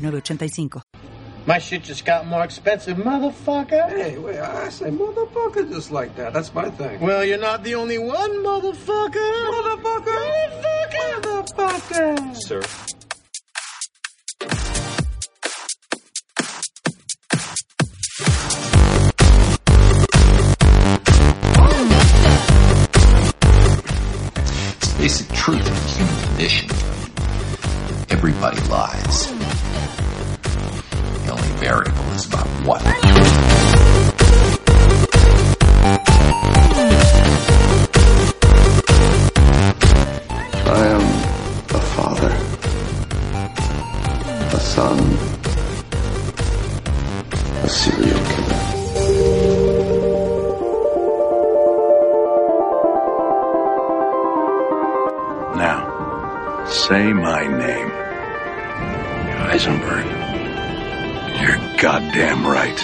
985. My shit just got more expensive, motherfucker. Hey, wait, I say motherfucker just like that. That's my thing. Well, you're not the only one, motherfucker. Motherfucker. Motherfucker. Motherfucker. Sir. basic truth of the human condition. Everybody lies. The variable is about what. I am a father, a son, a serial killer. Now, say my name. Heisenberg. You're goddamn right.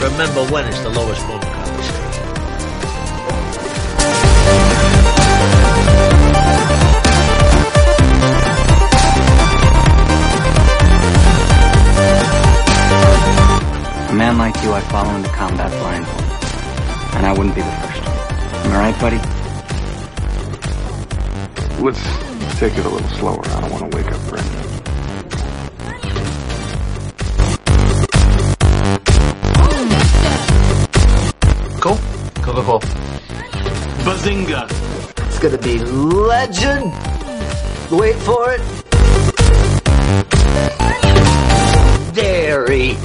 Remember when it's the lowest form of conversation. A man like you I follow into combat blindfold. And I wouldn't be the first. Am I right, buddy? Let's take it a little slower. I don't want to wake up Brendan. Cool? Cool, cool, cool. Bazinga! It's gonna be legend. Wait for it. Dairy.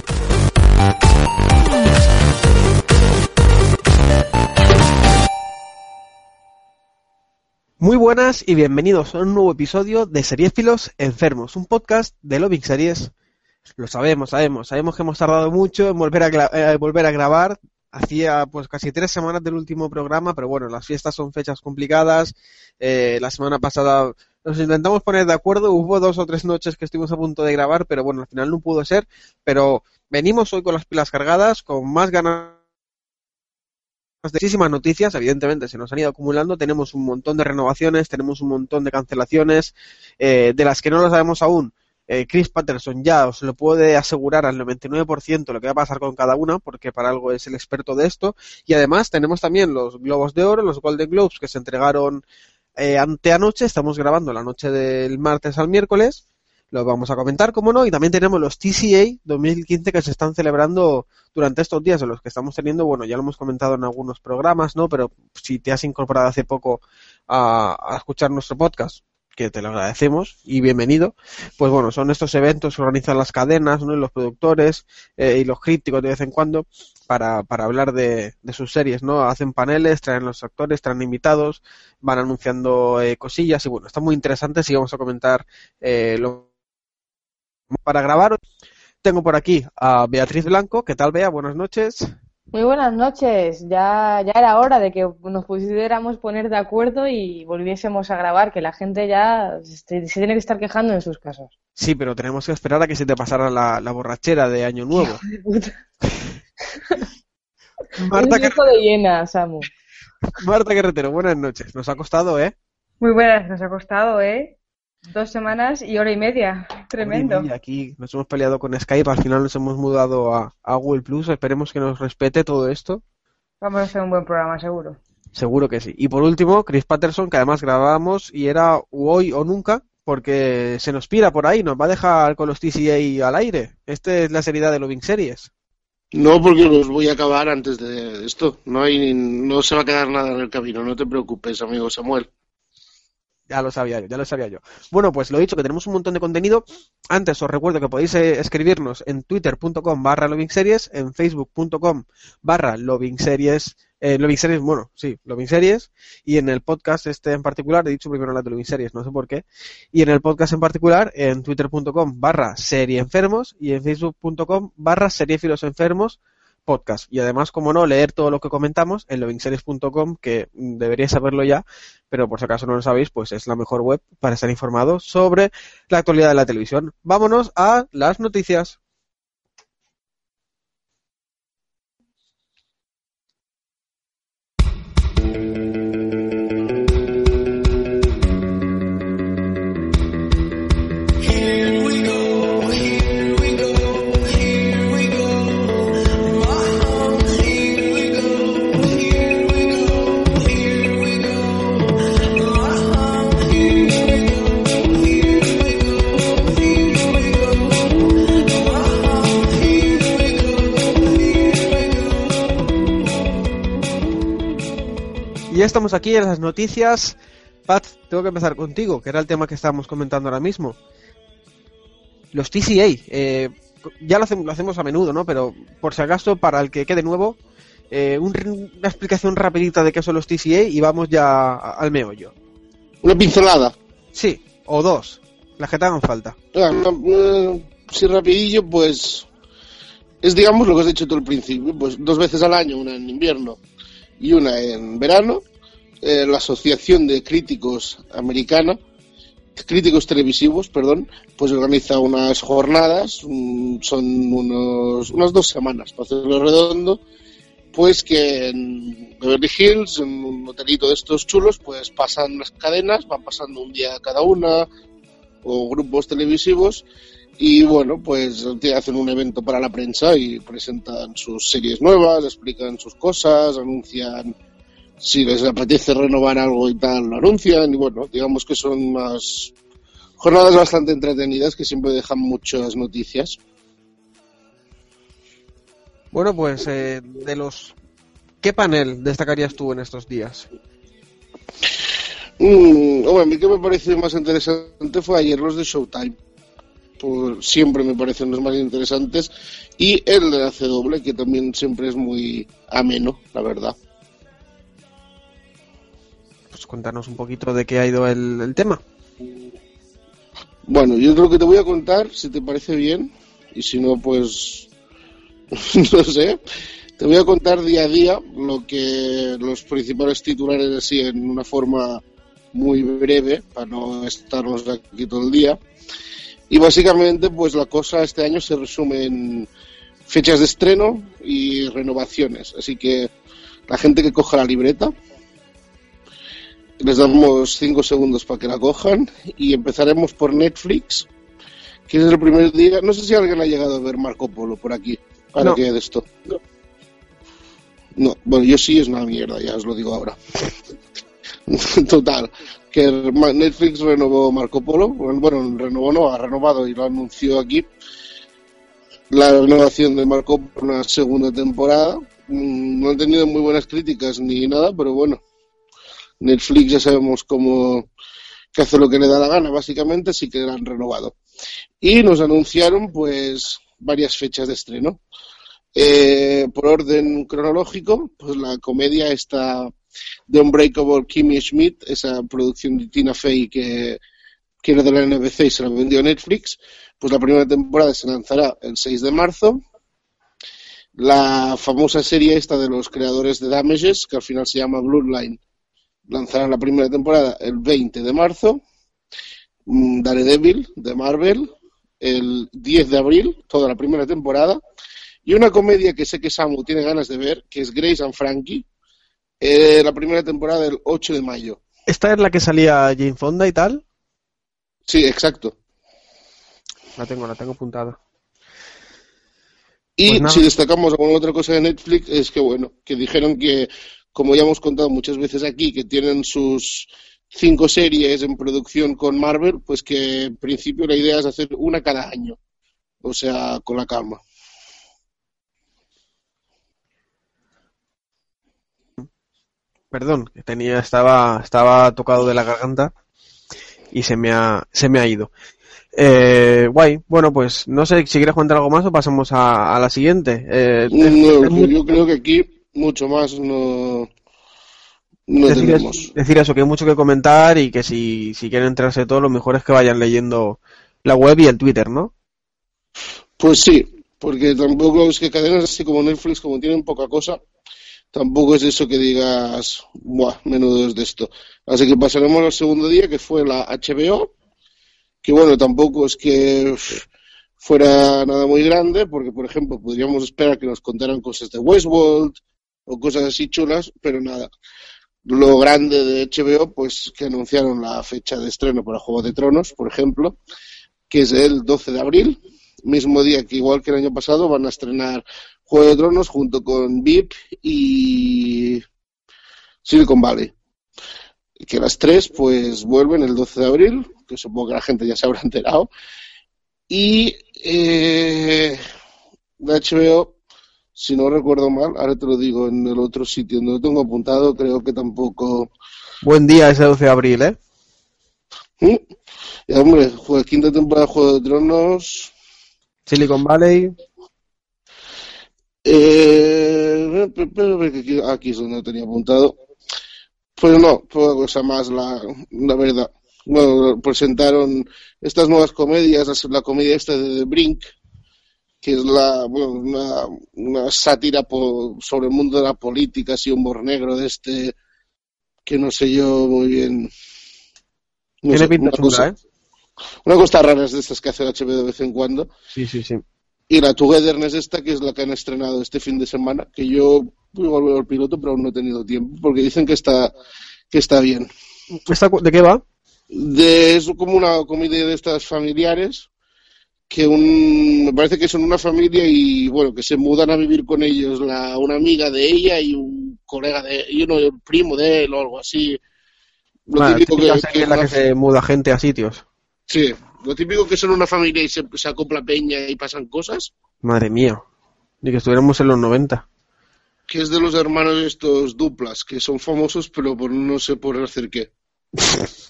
Muy buenas y bienvenidos a un nuevo episodio de Seriéfilos Enfermos, un podcast de Loving Series. Lo sabemos, sabemos, sabemos que hemos tardado mucho en volver a, eh, volver a grabar. Hacía pues casi tres semanas del último programa, pero bueno, las fiestas son fechas complicadas. Eh, la semana pasada nos intentamos poner de acuerdo, hubo dos o tres noches que estuvimos a punto de grabar, pero bueno, al final no pudo ser. Pero venimos hoy con las pilas cargadas, con más ganas muchísimas noticias, evidentemente se nos han ido acumulando, tenemos un montón de renovaciones, tenemos un montón de cancelaciones, eh, de las que no lo sabemos aún. Eh, Chris Patterson ya os lo puede asegurar al 99% lo que va a pasar con cada una, porque para algo es el experto de esto. Y además tenemos también los Globos de Oro, los Golden Globes que se entregaron eh, anteanoche, estamos grabando la noche del martes al miércoles, lo vamos a comentar, como no, y también tenemos los TCA 2015 que se están celebrando durante estos días en los que estamos teniendo, bueno, ya lo hemos comentado en algunos programas, ¿no? Pero si te has incorporado hace poco a, escuchar nuestro podcast, que te lo agradecemos y bienvenido, pues bueno, son estos eventos que organizan las cadenas, ¿no? Y los productores eh, y los críticos de vez en cuando para, para hablar de, de sus series, ¿no? Hacen paneles, traen los actores, traen invitados, van anunciando eh, cosillas y bueno, está muy interesante y vamos a comentar eh, lo para grabar. Tengo por aquí a Beatriz Blanco. ¿Qué tal, Bea? Buenas noches. Muy buenas noches. Ya, ya era hora de que nos pudiéramos poner de acuerdo y volviésemos a grabar, que la gente ya se, se tiene que estar quejando en sus casos. Sí, pero tenemos que esperar a que se te pasara la, la borrachera de Año Nuevo. De puta. Marta, hiena, Samu. Marta Carretero, buenas noches. Nos ha costado, ¿eh? Muy buenas, nos ha costado, ¿eh? Dos semanas y hora y media. Tremendo. Y aquí nos hemos peleado con Skype, al final nos hemos mudado a, a Google Plus. Esperemos que nos respete todo esto. Vamos a hacer un buen programa, seguro. Seguro que sí. Y por último, Chris Patterson, que además grabamos y era hoy o nunca, porque se nos pira por ahí, nos va a dejar con los TCA al aire. Esta es la seriedad de Loving Series. No, porque los voy a acabar antes de esto. No hay, no se va a quedar nada en el camino. No te preocupes, amigo Samuel. Ya lo sabía yo, ya lo sabía yo. Bueno, pues lo dicho, que tenemos un montón de contenido. Antes os recuerdo que podéis eh, escribirnos en twitter.com barra lovingseries, en facebook.com barra lovingseries, eh, lovingseries, bueno, sí, lovingseries, y en el podcast este en particular, he dicho primero la de lovingseries, no sé por qué, y en el podcast en particular, en twitter.com barra serieenfermos y en facebook.com barra seriefilosenfermos podcast. Y además, como no, leer todo lo que comentamos en lovingseries.com, que deberíais saberlo ya, pero por si acaso no lo sabéis, pues es la mejor web para estar informado sobre la actualidad de la televisión. Vámonos a las noticias. Estamos aquí en las noticias. Pat, tengo que empezar contigo, que era el tema que estábamos comentando ahora mismo. Los TCA, eh, ya lo hacemos, lo hacemos a menudo, ¿no? Pero por si acaso, para el que quede nuevo, eh, un- una explicación rapidita de qué son los TCA y vamos ya al meollo. Una pincelada. Sí, o dos, las que te hagan falta. Ah, eh, si rapidillo, pues es digamos lo que has dicho tú al principio, pues dos veces al año, una en invierno y una en verano, eh, la Asociación de Críticos Americana, Críticos Televisivos, perdón, pues organiza unas jornadas, son unos, unas dos semanas, para hacerlo redondo, pues que en Beverly Hills, en un hotelito de estos chulos, pues pasan las cadenas, van pasando un día cada una, o grupos televisivos, y bueno, pues hacen un evento para la prensa y presentan sus series nuevas, explican sus cosas, anuncian si les apetece renovar algo y tal, lo anuncian, y bueno, digamos que son más jornadas bastante entretenidas que siempre dejan muchas noticias. Bueno, pues eh, de los... ¿Qué panel destacarías tú en estos días? Mm, hombre, a mí que me pareció más interesante fue ayer los de Showtime. Por, siempre me parecen los más interesantes. Y el de la CW, que también siempre es muy ameno, la verdad. Pues cuéntanos un poquito de qué ha ido el, el tema. Bueno, yo lo que te voy a contar, si te parece bien, y si no, pues no sé, te voy a contar día a día lo que los principales titulares así en una forma muy breve, para no estarnos aquí todo el día. Y básicamente, pues la cosa este año se resume en fechas de estreno y renovaciones. Así que la gente que coja la libreta, les damos cinco segundos para que la cojan y empezaremos por Netflix, que es el primer día. No sé si alguien ha llegado a ver Marco Polo por aquí, para No. que de esto. No, bueno, yo sí es una mierda, ya os lo digo ahora. Total, que Netflix renovó Marco Polo, bueno, renovó no, ha renovado y lo anunció aquí. La renovación de Marco Polo, una segunda temporada. Mm, No han tenido muy buenas críticas ni nada, pero bueno, Netflix ya sabemos cómo que hace lo que le da la gana, básicamente, así que la han renovado. Y nos anunciaron, pues, varias fechas de estreno. Eh, por orden cronológico, pues la comedia está The Unbreakable Kimmy Schmidt, esa producción de Tina Fey que, que era de la NBC y se la vendió a Netflix. Pues la primera temporada se lanzará el 6 de marzo. La famosa serie esta de los creadores de Damages, que al final se llama Bloodline, lanzará la primera temporada el 20 de marzo. Mm, Daredevil de Marvel el 10 de abril, toda la primera temporada. Y una comedia que sé que Samu tiene ganas de ver, que es Grace and Frankie, eh, la primera temporada el 8 de mayo. ¿Esta es la que salía Jane Fonda y tal? Sí, exacto. La tengo, la tengo apuntada. Y Pues si destacamos alguna otra cosa de Netflix es que bueno, que dijeron que, como ya hemos contado muchas veces aquí, que tienen sus cinco series en producción con Marvel, pues que en principio la idea es hacer una cada año. O sea, con la calma. Perdón, que tenía, estaba, estaba tocado de la garganta y se me ha, se me ha ido. Eh, guay, bueno, pues no sé si quieres contar algo más o pasamos a, a la siguiente. Eh, No, pues yo creo que aquí mucho más no, no decir, tenemos. decir eso, que hay mucho que comentar y que si, si quieren enterarse de todo, lo mejor es que vayan leyendo la web y el Twitter, ¿no? Pues sí, porque tampoco es que cadenas así como Netflix, como tienen poca cosa, tampoco es eso que digas, buah, menudo es de esto. Así que pasaremos al segundo día, que fue la HBO, que bueno, tampoco es que fuera nada muy grande, porque por ejemplo podríamos esperar que nos contaran cosas de Westworld o cosas así chulas, pero nada. Lo grande de HBO, pues que anunciaron la fecha de estreno para Juego de Tronos, por ejemplo, que es el 12 de abril, mismo día que igual que el año pasado van a estrenar Juego de Tronos junto con VIP y Silicon Valley. Que las tres pues vuelven el 12 de abril, que supongo que la gente ya se habrá enterado. Y eh, HBO, si no recuerdo mal, ahora te lo digo en el otro sitio donde lo tengo apuntado, creo que tampoco... Buen día ese 12 de abril, ¿eh? ¿Mm? Y, hombre, jue- quinta temporada de Juego de Tronos, Silicon Valley. Eh, aquí, es donde lo tenía apuntado. Pues no, poca cosa más, la, la verdad. Bueno, presentaron estas nuevas comedias, la, la comedia esta de The Brink, que es la, bueno, una, una sátira po- sobre el mundo de la política, así humor negro de este, que no sé yo muy bien. no Tiene sé, pinta una chula, cosa- ¿eh? Una cosa rara es de estas que hace HBO de vez en cuando. Sí, sí, sí. Y la Togetherness esta, que es la que han estrenado este fin de semana, que yo igual veo el piloto, pero aún no he tenido tiempo, porque dicen que está, que está bien. ¿Esta cu- ¿De qué va? De, es como una comedia de estas familiares, que un, me parece que son una familia y bueno, que se mudan a vivir con ellos la, una amiga de ella y un colega de, y uno, el primo de él o algo así. Lo Bueno, típico que- que en la una- que se muda gente a sitios. sí, lo típico que son una familia y se, se acopla peña y pasan cosas. Madre mía. Ni que estuviéramos en los 90. que es de los hermanos estos duplas, que son famosos, pero por no sé por hacer qué.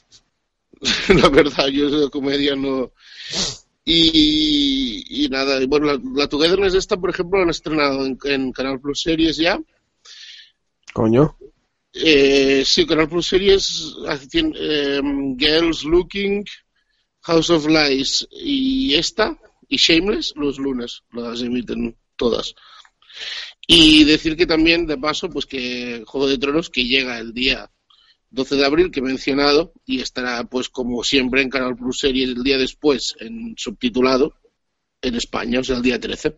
la verdad, yo esa comedia no. Y, y nada, y bueno, la, la Togetherness esta, por ejemplo, la han estrenado en, en Canal Plus Series ya. Coño. Eh, sí, Canal Plus Series, eh, Girls Looking, House of Lies y esta, y Shameless, los lunes, las emiten todas. Y decir que también, de paso, pues que Juego de Tronos, que llega el día 12 de abril, que he mencionado, y estará, pues como siempre, en Canal Plus Series el día después, en subtitulado, en España, o sea, el día 13.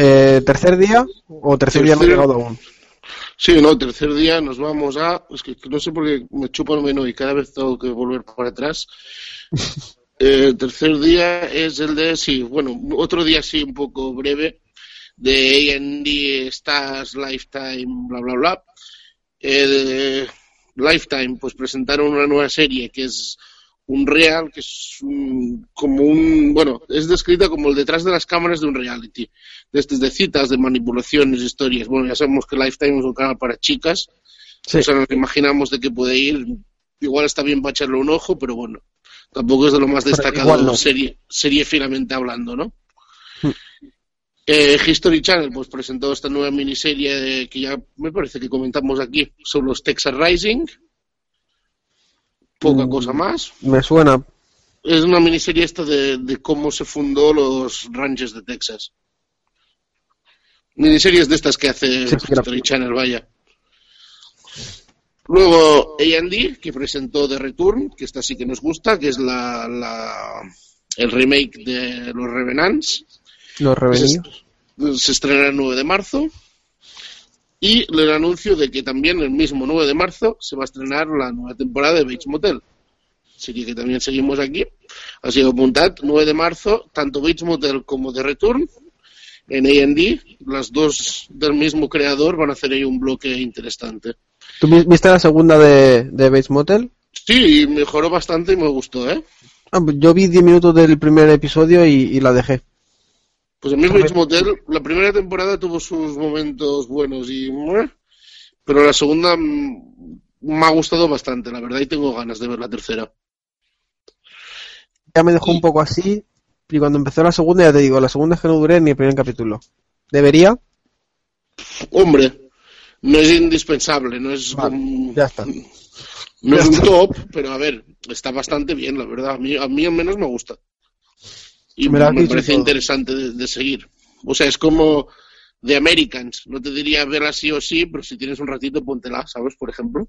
Eh, ¿Tercer día? ¿O tercer, día no ha llegado aún? Sí, no, tercer día nos vamos a. Es que no sé por qué me chupa el menú y cada vez tengo que volver para atrás. Eh, tercer día es el de. Sí, bueno, otro día sí, un poco breve. De AD, Stars, Lifetime, bla, bla, bla. Eh, Lifetime, pues presentaron una nueva serie que es un real, que es un- como un. Bueno, es descrita como el detrás de las cámaras de un reality de estas de citas, de manipulaciones, historias. Bueno, ya sabemos que Lifetime es un canal para chicas, Sí. o sea, nos imaginamos de qué puede ir. Igual está bien para echarle un ojo, pero bueno, tampoco es de lo más destacado no. serie, serie finamente hablando, ¿no? Eh, History Channel pues presentó esta nueva miniserie de- que ya me parece que comentamos aquí sobre los Texas Rising. Poca Mm. cosa más. Me suena. Es una miniserie esta de, de cómo se fundó los ranches de Texas. Miniseries de estas que hace Sí, History Channel, vaya. Luego A&D, que presentó The Return, que esta sí que nos gusta, que es la, la- el remake de Los Revenants. Los revenidos. Se, se estrenará el 9 de marzo. Y el anuncio de que también el mismo 9 de marzo se va a estrenar la nueva temporada de Bates Motel. Así que también seguimos aquí. Así que apuntad, 9 de marzo, tanto Bates Motel como The Return en A&D, las dos del mismo creador van a hacer ahí un bloque interesante. ¿Tú vi- viste la segunda de, de Bates Motel? Sí, mejoró bastante y me gustó, ¿eh? Ah, pues yo vi 10 minutos del primer episodio y, y la dejé. Pues a mí Bates Motel, la primera temporada tuvo sus momentos buenos y... Pero la segunda mm, me ha gustado bastante, la verdad, y tengo ganas de ver la tercera. Ya me dejó un poco así. Y cuando empezó la segunda, ya te digo, la segunda es que no duré ni el primer capítulo. ¿Debería? Hombre, no es indispensable, no es un, Ya está. no Ya es un top, pero a ver, está bastante bien, la verdad. A mí, a mí al menos me gusta. Y Me parece todo. interesante de, de seguir. O sea, es como The Americans. No te diría verla sí o sí, pero si tienes un ratito, póntela, ¿sabes? Por ejemplo.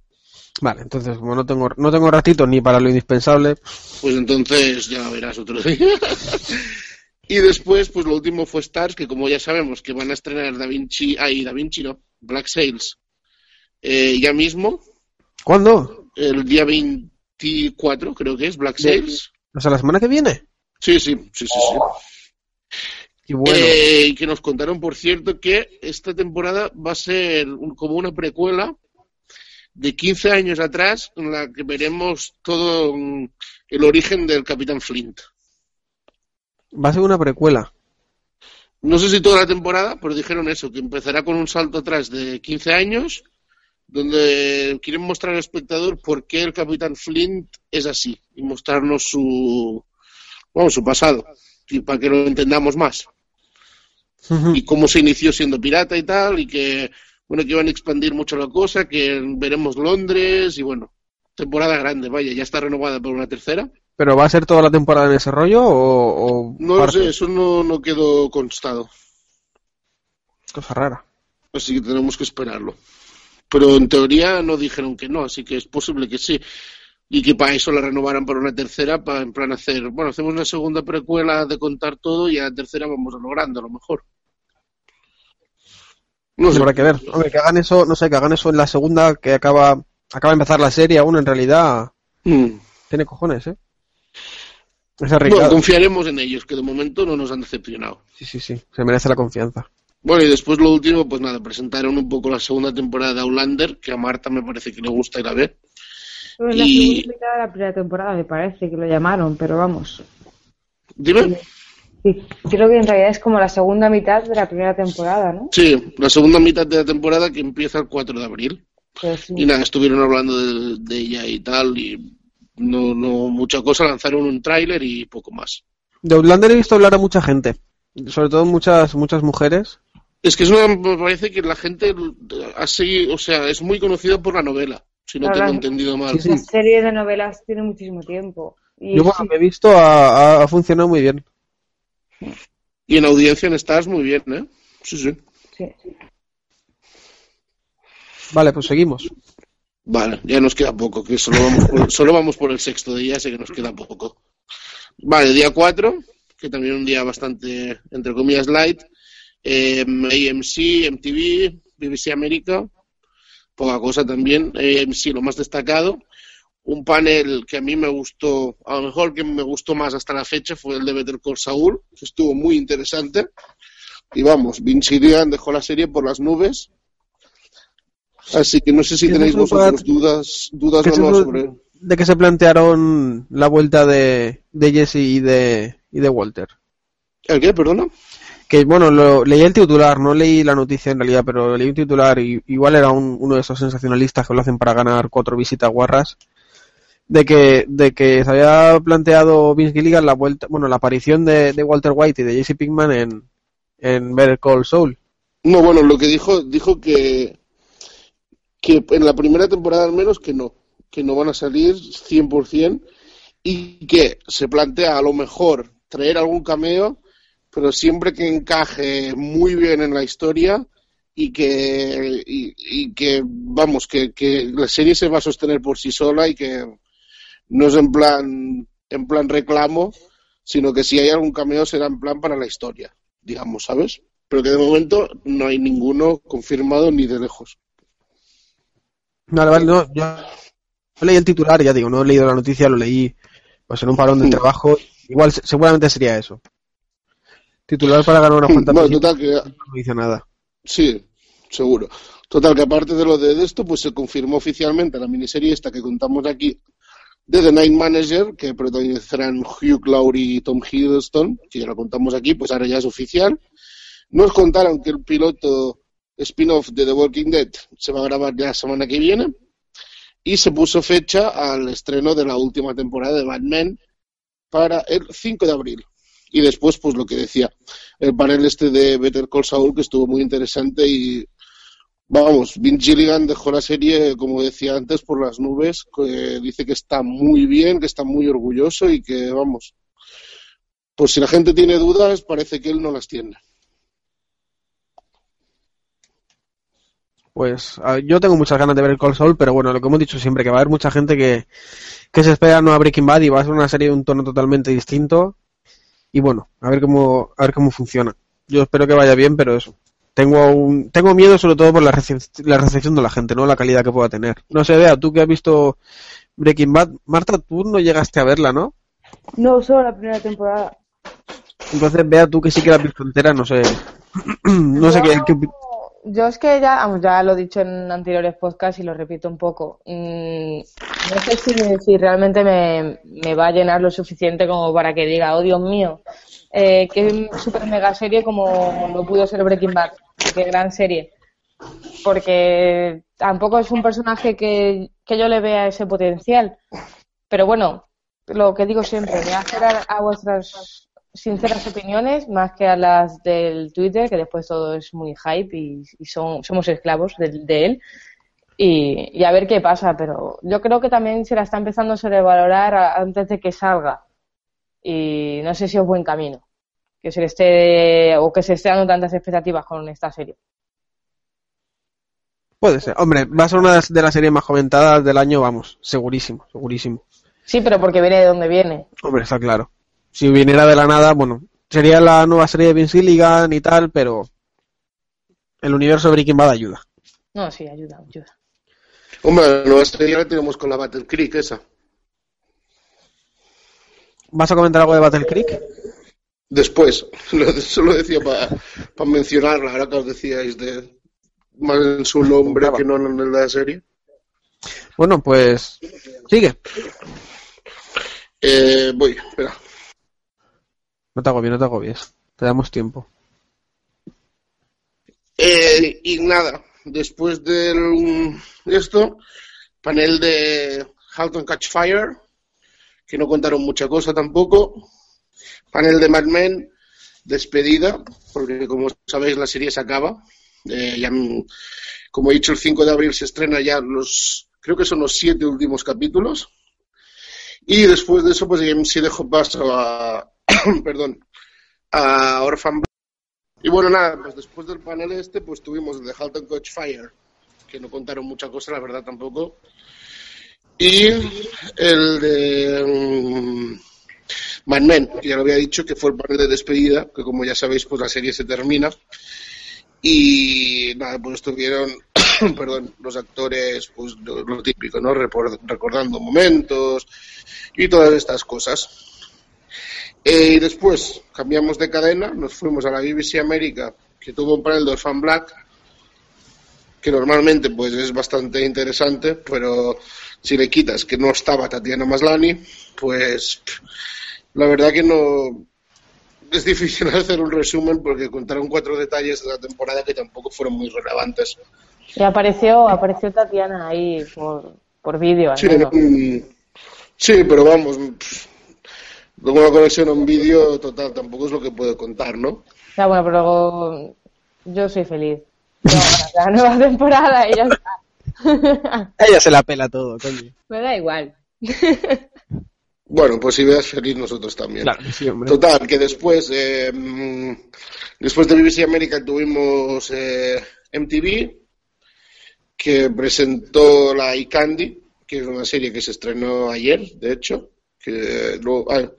Vale, entonces, como no tengo, no tengo ratito ni para lo indispensable, Pues entonces ya la verás otro día. y después, pues lo último fue Stars, que como ya sabemos que van a estrenar Da Vinci, ay, Da Vinci no, Black Sails, eh, ya mismo, ¿cuándo? el día 24 creo que es, Black Sails. O sea, la semana que viene. Sí, sí, sí, sí. sí. Y bueno, Eh, y que nos contaron, por cierto, que esta temporada va a ser un- como una precuela de 15 años atrás, en la que veremos todo mm, el origen del Capitán Flint. va a ser una precuela. No sé si toda la temporada, pero dijeron eso, que empezará con un salto atrás de 15 años, donde quieren mostrar al espectador por qué el Capitán Flint es así y mostrarnos su, bueno, su pasado, y para que lo entendamos más. Y cómo se inició siendo pirata y tal, y que, bueno, que iban a expandir mucho la cosa, que veremos Londres y bueno, temporada grande, vaya, ya está renovada por una tercera. ¿Pero va a ser toda la temporada en ese rollo o, o No lo sé, eso no, no quedó constado. Cosa rara. Así que tenemos que esperarlo. Pero en teoría no dijeron que no, así que es posible que sí. Y que para eso la renovaran para una tercera, para en plan hacer, bueno, hacemos una segunda precuela de contar todo y a la tercera vamos a lo grande, a lo mejor. No sé. Habrá que ver. Hombre, que hagan eso, no sé, que hagan eso en la segunda, que acaba, acaba de empezar la serie aún, en realidad, Mm. tiene cojones, ¿eh? Es Bueno, confiaremos en ellos, que de momento no nos han decepcionado. Sí, sí, sí, se merece la confianza. Bueno, y después lo último, pues nada, presentaron un poco la segunda temporada de Outlander, que a Marta me parece que le gusta ir a ver. Pero en la Y- segunda mitad de la primera temporada me parece que lo llamaron, pero vamos. Dime. Sí, creo que en realidad es como la segunda mitad de la primera temporada, ¿no? Sí, la segunda mitad de la temporada que empieza el 4 de abril. Pero sí. Y nada, estuvieron hablando de, de ella y tal, y no, no mucha cosa, lanzaron un tráiler y poco más. De Outlander he visto hablar a mucha gente, sobre todo muchas, muchas mujeres. Es que es una, me parece que la gente seguido, o sea, es muy conocida por la novela, si no Claro. tengo entendido mal. Sí, sí. La serie de novelas tiene muchísimo tiempo. Y Yo, lo que he visto, ha, ha- ha funcionado muy bien. Y en audiencia en Stars muy bien, ¿eh? Sí, sí. sí. Vale, pues seguimos. Vale, ya nos queda poco, que solo vamos por, solo vamos por el sexto día, así que nos queda poco. Vale, día 4, que también un día bastante, entre comillas, light. Eh, AMC, MTV, BBC América, poca cosa también. AMC, lo más destacado. Un panel que a mí me gustó, a lo mejor que me gustó más hasta la fecha fue el de Better Call Saul, que estuvo muy interesante. Y vamos, Vince Gilligan dejó la serie por las nubes. Así que no sé si ¿Qué tenéis vosotros dudas, dudas ¿Qué o no sobre. de que se plantearon la vuelta de, de Jesse y de, y de Walter? ¿El qué? Perdona. Que bueno, lo, leí el titular, no leí la noticia en realidad, pero leí un titular y igual era un- uno de esos sensacionalistas que lo hacen para ganar cuatro visitas guarras. De que, de que se había planteado Vince Gilligan la vuelta, bueno, la aparición de, Walter White y de Jesse Pinkman en, en Better Call Saul. No, bueno, lo que dijo, dijo que, que en la primera temporada al menos que no, que no van a salir 100% y que se plantea a lo mejor traer algún cameo, pero siempre que encaje muy bien en la historia y que, y, y que vamos, que, que la serie se va a sostener por sí sola y que no es en plan, en plan reclamo, sino que si hay algún cameo será en plan para la historia, digamos, ¿sabes? Pero que de momento no hay ninguno confirmado ni de lejos. Vale, vale, no, yo leí el titular, ya digo, no he leído la noticia, lo leí pues en un parón de trabajo. Igual, se- seguramente sería eso. Titular para ganar una Bueno, visitas, total que no dice nada. Sí, seguro. Total, que aparte de lo de esto, pues se confirmó oficialmente la miniserie esta que contamos aquí de The Night Manager, que protagonizarán Hugh Laurie y Tom Hiddleston, que ya lo contamos aquí, pues ahora ya es oficial. Nos contaron que el piloto spin-off de The Walking Dead se va a grabar ya la semana que viene y se puso fecha al estreno de la última temporada de Batman para el 5 de abril. Y después, pues lo que decía, el panel este de Better Call Saul, que estuvo muy interesante y, vamos, Vince Gilligan dejó la serie, como decía antes, por las nubes, que dice que está muy bien, que está muy orgulloso y que, vamos, pues si la gente tiene dudas, parece que él no las tiene. Pues yo tengo muchas ganas de ver el Cold Soul, pero bueno, lo que hemos dicho siempre, que va a haber mucha gente que, que se espera no a Breaking Bad y va a ser una serie de un tono totalmente distinto. Y bueno, a ver cómo, a ver cómo funciona. Yo espero que vaya bien, pero eso. Tengo un, tengo miedo sobre todo por la, recep- la recepción de la gente, ¿no? La calidad que pueda tener. No sé, Bea, tú que has visto Breaking Bad, Marta, tú no llegaste a verla, ¿no? No, solo la primera temporada. Entonces, Bea, tú que sí que la has visto entera, no sé. no sé qué, qué Yo es que ya, vamos, ya lo he dicho en anteriores podcasts y lo repito un poco. Mm, no sé si, si realmente me, me va a llenar lo suficiente como para que diga, oh Dios mío, eh, qué super mega serie como lo pudo ser Breaking Bad, qué gran serie. Porque tampoco es un personaje que, que yo le vea ese potencial. Pero bueno, lo que digo siempre, me hacer a, a vuestras sinceras opiniones más que a las del Twitter, que después todo es muy hype y, y son, somos esclavos de, de él. Y, y a ver qué pasa, pero yo creo que también se la está empezando a sobrevalorar a- antes de que salga. Y no sé si es buen camino. Que se le esté, o que se esté dando tantas expectativas con esta serie. Puede ser. Hombre, va a ser una de las series más comentadas del año, vamos, segurísimo, segurísimo. Sí, pero porque viene de donde viene. Hombre, está claro. Si viniera de la nada, bueno, sería la nueva serie de Vince Gilligan y tal, pero el universo Breaking Bad ayuda. No, sí, ayuda, ayuda. Hombre, la nueva serie la tenemos con la Battle Creek esa. ¿Vas a comentar algo de Battle Creek? Después, lo- solo decía para mencionarla, ahora que os decíais de más en su nombre que no en la serie. Bueno, pues sigue. Eh, voy, espera. No te agobies, no te agobies. Te damos tiempo. Eh, y nada, después del esto, panel de Halt and Catch Fire, que no contaron mucha cosa tampoco. Panel de Mad Men, despedida, porque como sabéis la serie se acaba. Eh, ya, como he dicho, el 5 de abril se estrena ya los, creo que son los siete últimos capítulos. Y después de eso, pues sí dejo paso a, perdón, a Orphan. Y bueno, nada, pues después del panel este, pues tuvimos el de Halt and Catch Fire, que no contaron mucha cosa, la verdad tampoco. Y el de mm, Mad Men, que ya lo había dicho, que fue el panel de despedida, que como ya sabéis, pues la serie se termina. Y nada, pues estuvieron, perdón, los actores, pues lo, típico, ¿no? Recordando momentos y todas estas cosas. Eh, y después cambiamos de cadena, nos fuimos a la BBC América, que tuvo un panel de Orphan Black, que normalmente pues es bastante interesante, pero si le quitas que no estaba Tatiana Maslani, pues la verdad que no es difícil hacer un resumen porque contaron cuatro detalles de la temporada que tampoco fueron muy relevantes. Y apareció, apareció Tatiana ahí por, por vídeo, Sí, mm, sí, pero vamos, pff, luego una conexión a un vídeo total tampoco es lo que puedo contar, ¿no? Ya, bueno, pero luego yo soy feliz. Yo, la nueva temporada y ya está. Ella se la pela todo, coño. Me da igual. Bueno, pues si veas feliz nosotros también. Claro sí, hombre. Total, que después, eh, después de BBC América tuvimos eh, MTV, que presentó la iCandy, que es una serie que se estrenó ayer, de hecho, que luego- ah,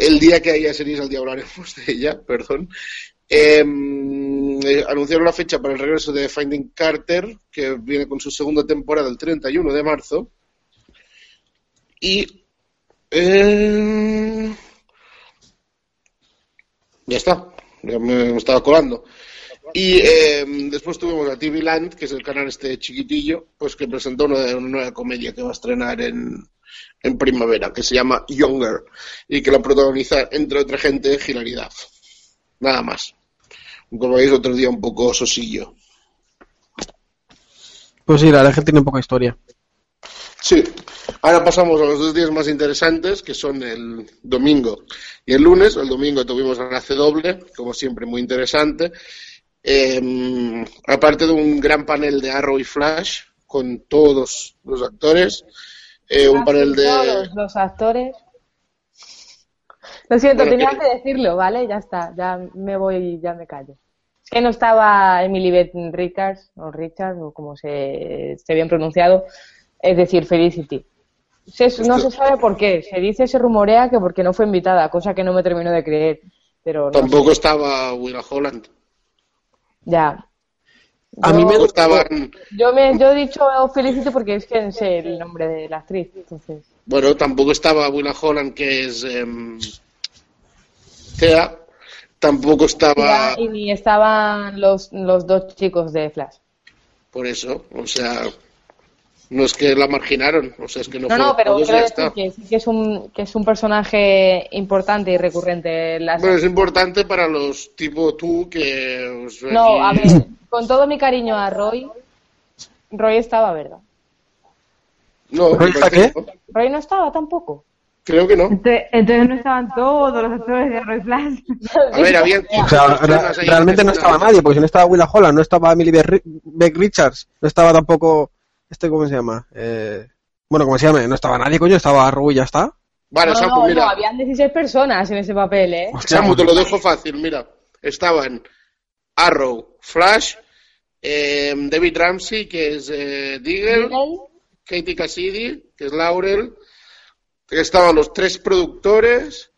el día que haya series al día hablaremos de ella, perdón. Eh, eh, anunciaron la fecha para el regreso de Finding Carter, que viene con su segunda temporada el 31 de marzo. Y eh, ya está, ya me, estaba colando. Y eh, después tuvimos a TV Land, que es el canal este chiquitillo, pues que presentó una nueva comedia que va a estrenar en, en primavera, que se llama Younger, y que la protagoniza, entre otra gente, Hilaridad. Nada más. Como veis, otro día un poco sosillo. Pues sí, la verdad que tiene poca historia. Sí. Ahora pasamos a los dos días más interesantes, que son el domingo y el lunes. El domingo tuvimos la CW, como siempre, muy interesante. Eh, aparte de un gran panel de Arrow y Flash, con todos los actores. Eh, un panel de... Todos los actores. Lo siento, Bueno, tenía eh, que decirlo, ¿vale? Ya está, ya me voy y ya me callo. Es que no estaba Emily Beth Richards, o Richards, o como se esté bien pronunciado, es decir, Felicity. Se- no se sabe por qué, se dice, se rumorea que porque no fue invitada, cosa que no me termino de creer, pero no Tampoco sé, estaba Willa Holland. ya. A mí me estaban... Yo, me, yo he dicho Felicity porque es que sé el nombre de la actriz, entonces... Bueno, tampoco estaba Willa Holland, que es... Thea. Tampoco estaba... Y ni estaban los, los dos chicos de Flash. Por eso, o sea... No es que la marginaron, o sea, es que no, No, fue no, pero todos quiero decir que sí que es un, que es un personaje importante y recurrente en la Bueno, es importante para los tipo tú que... os No, a ver, con todo mi cariño a Roy, Roy estaba, ¿verdad? No, ¿Roy parece qué? Roy no estaba tampoco. Creo que no. Entonces, entonces no estaban todos los actores de Roy Flash. A ver, había... O sea, re- realmente no estaba nadie, porque si no estaba Willa Holland, no estaba Emily Beck Ri- Beck Richards, no estaba tampoco. ¿Este cómo se llama? Eh, bueno, ¿cómo se llama? No estaba nadie, coño, estaba Arrow y ya está. Vale, no, Samu, no, mira. no, habían 16 personas en ese papel, ¿eh? Samu, te lo dejo fácil, mira. Estaban Arrow, Flash, eh, David Ramsey, que es eh, Diggle, Katie Cassidy, que es Laurel, estaban los tres productores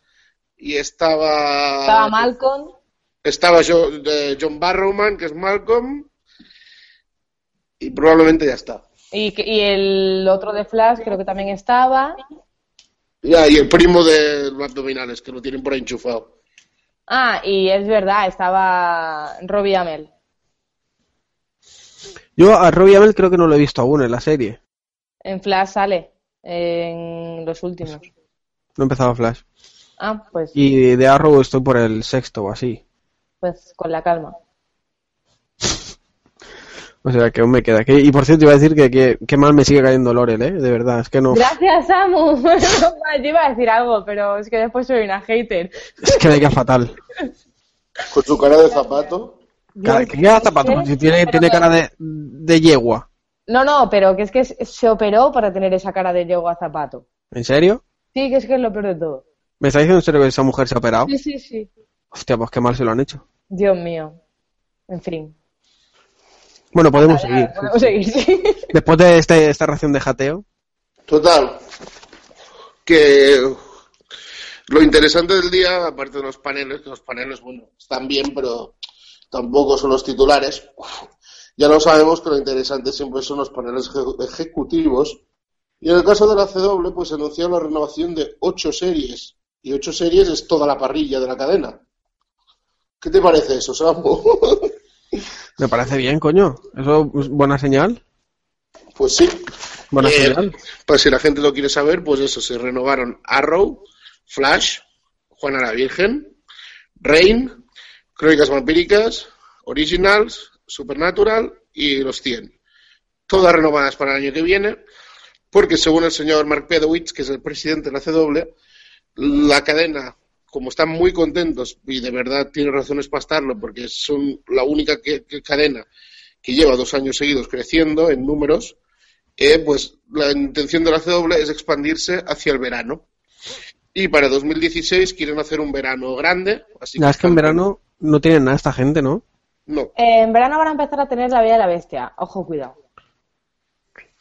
y estaba... Estaba Malcolm. Estaba Jo- eh, John Barrowman, que es Malcolm, y probablemente ya está. Y, que- y el otro de Flash creo que también estaba. Ya, y el primo de los abdominales, que lo tienen por ahí enchufado. Ah, y es verdad, estaba Robbie Amell. Yo a Robbie Amell creo que no lo he visto aún en la serie. En Flash sale, en los últimos. No he empezado Flash. Ah, pues, Y de Arrow estoy por el sexto o así. pues con la calma. O sea, que aún me queda. Que- y por cierto, iba a decir que, que, que mal me sigue cayendo Lorel, ¿eh? De verdad, es que no. Gracias, Samu. Yo iba a decir algo, pero es que después soy una hater. Es que me queda fatal. Con su cara de zapato. Cara, que queda zapato, si tiene, tiene cara de, de yegua. No, no, pero que es que se operó para tener esa cara de yegua zapato. ¿En serio? Sí, que es que es lo peor de todo. ¿Me está diciendo en serio que esa mujer se ha operado? Sí, sí, sí. Hostia, pues qué mal se lo han hecho. Dios mío. En fin. Bueno, podemos seguir. Podemos seguir, sí. Después de este, esta ración de jateo. Total. Que lo interesante del día, aparte de los paneles, que los paneles, bueno, están bien, pero tampoco son los titulares. Ya lo sabemos que lo interesante siempre son los paneles eje- ejecutivos. Y en el caso de la CW, pues se anunció la renovación de ocho series. Y ocho series es toda la parrilla de la cadena. ¿Qué te parece eso, Samu? Me parece bien, coño. Eso es buena señal. pues sí. Buena Eh, señal. Pues si la gente lo quiere saber, pues eso, se renovaron Arrow, Flash, Juana la Virgen, Rain, Crónicas Vampíricas, Originals, Supernatural y Los 100. Todas renovadas para el año que viene, porque según el señor Mark Pedowitz, que es el presidente de la CW, la cadena, como están muy contentos, y de verdad tiene razones para estarlo, porque son la única que- que cadena que lleva dos años seguidos creciendo en números, eh, pues la intención de la CW es expandirse hacia el verano. Y para 2016 quieren hacer un verano grande, así que es que en verano no tienen nada esta gente, ¿no? no. Eh, en verano van a empezar a tener la Bella y la Bestia. Ojo, cuidado.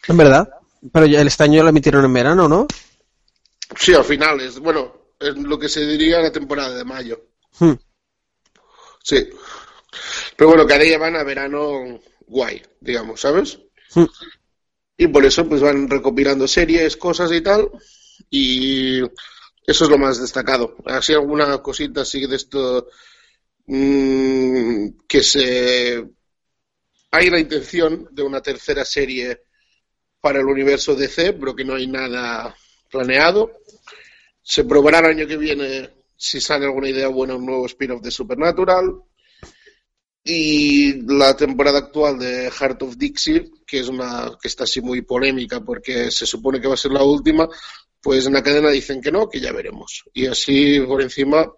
En verdad. Pero ya el este año lo emitieron en verano, ¿no? Sí, al final es, bueno, es lo que se diría la temporada de mayo. Hmm. Sí. Pero bueno, cada día van a verano guay, digamos, ¿sabes? Hmm. Y por eso pues van recopilando series, cosas y tal. Y eso es lo más destacado. Así alguna cosita así de esto mm, que se... Hay la intención de una tercera serie para el universo DC, pero que no hay nada planeado. Se probará el año que viene si sale alguna idea buena un nuevo spin-off de Supernatural. y la temporada actual de Heart of Dixie, que es una que está así muy polémica porque se supone que va a ser la última, pues en la cadena dicen que no, que ya veremos. Y así por encima,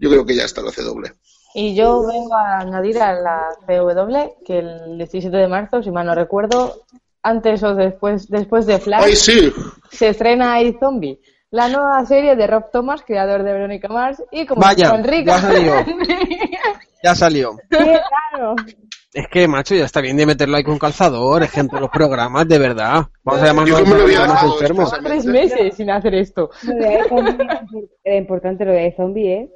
yo creo que ya está la CW. Y yo vengo a añadir a la CW que el 17 de marzo, si mal no recuerdo, antes o después, después de Flash, ¡Ay, sí! se estrena iZombie, la nueva serie de Rob Thomas, creador de Verónica Mars, y como Vaya, Enrique. ya salió. Ya salió. claro. Es que, macho, ya está bien de meterlo ahí con calzador, es que en todos los programas, de verdad. Vamos a llamarnos me lo había enfermos. Tres meses sin hacer esto. Lo de iZombie, Era importante lo de zombie, ¿eh?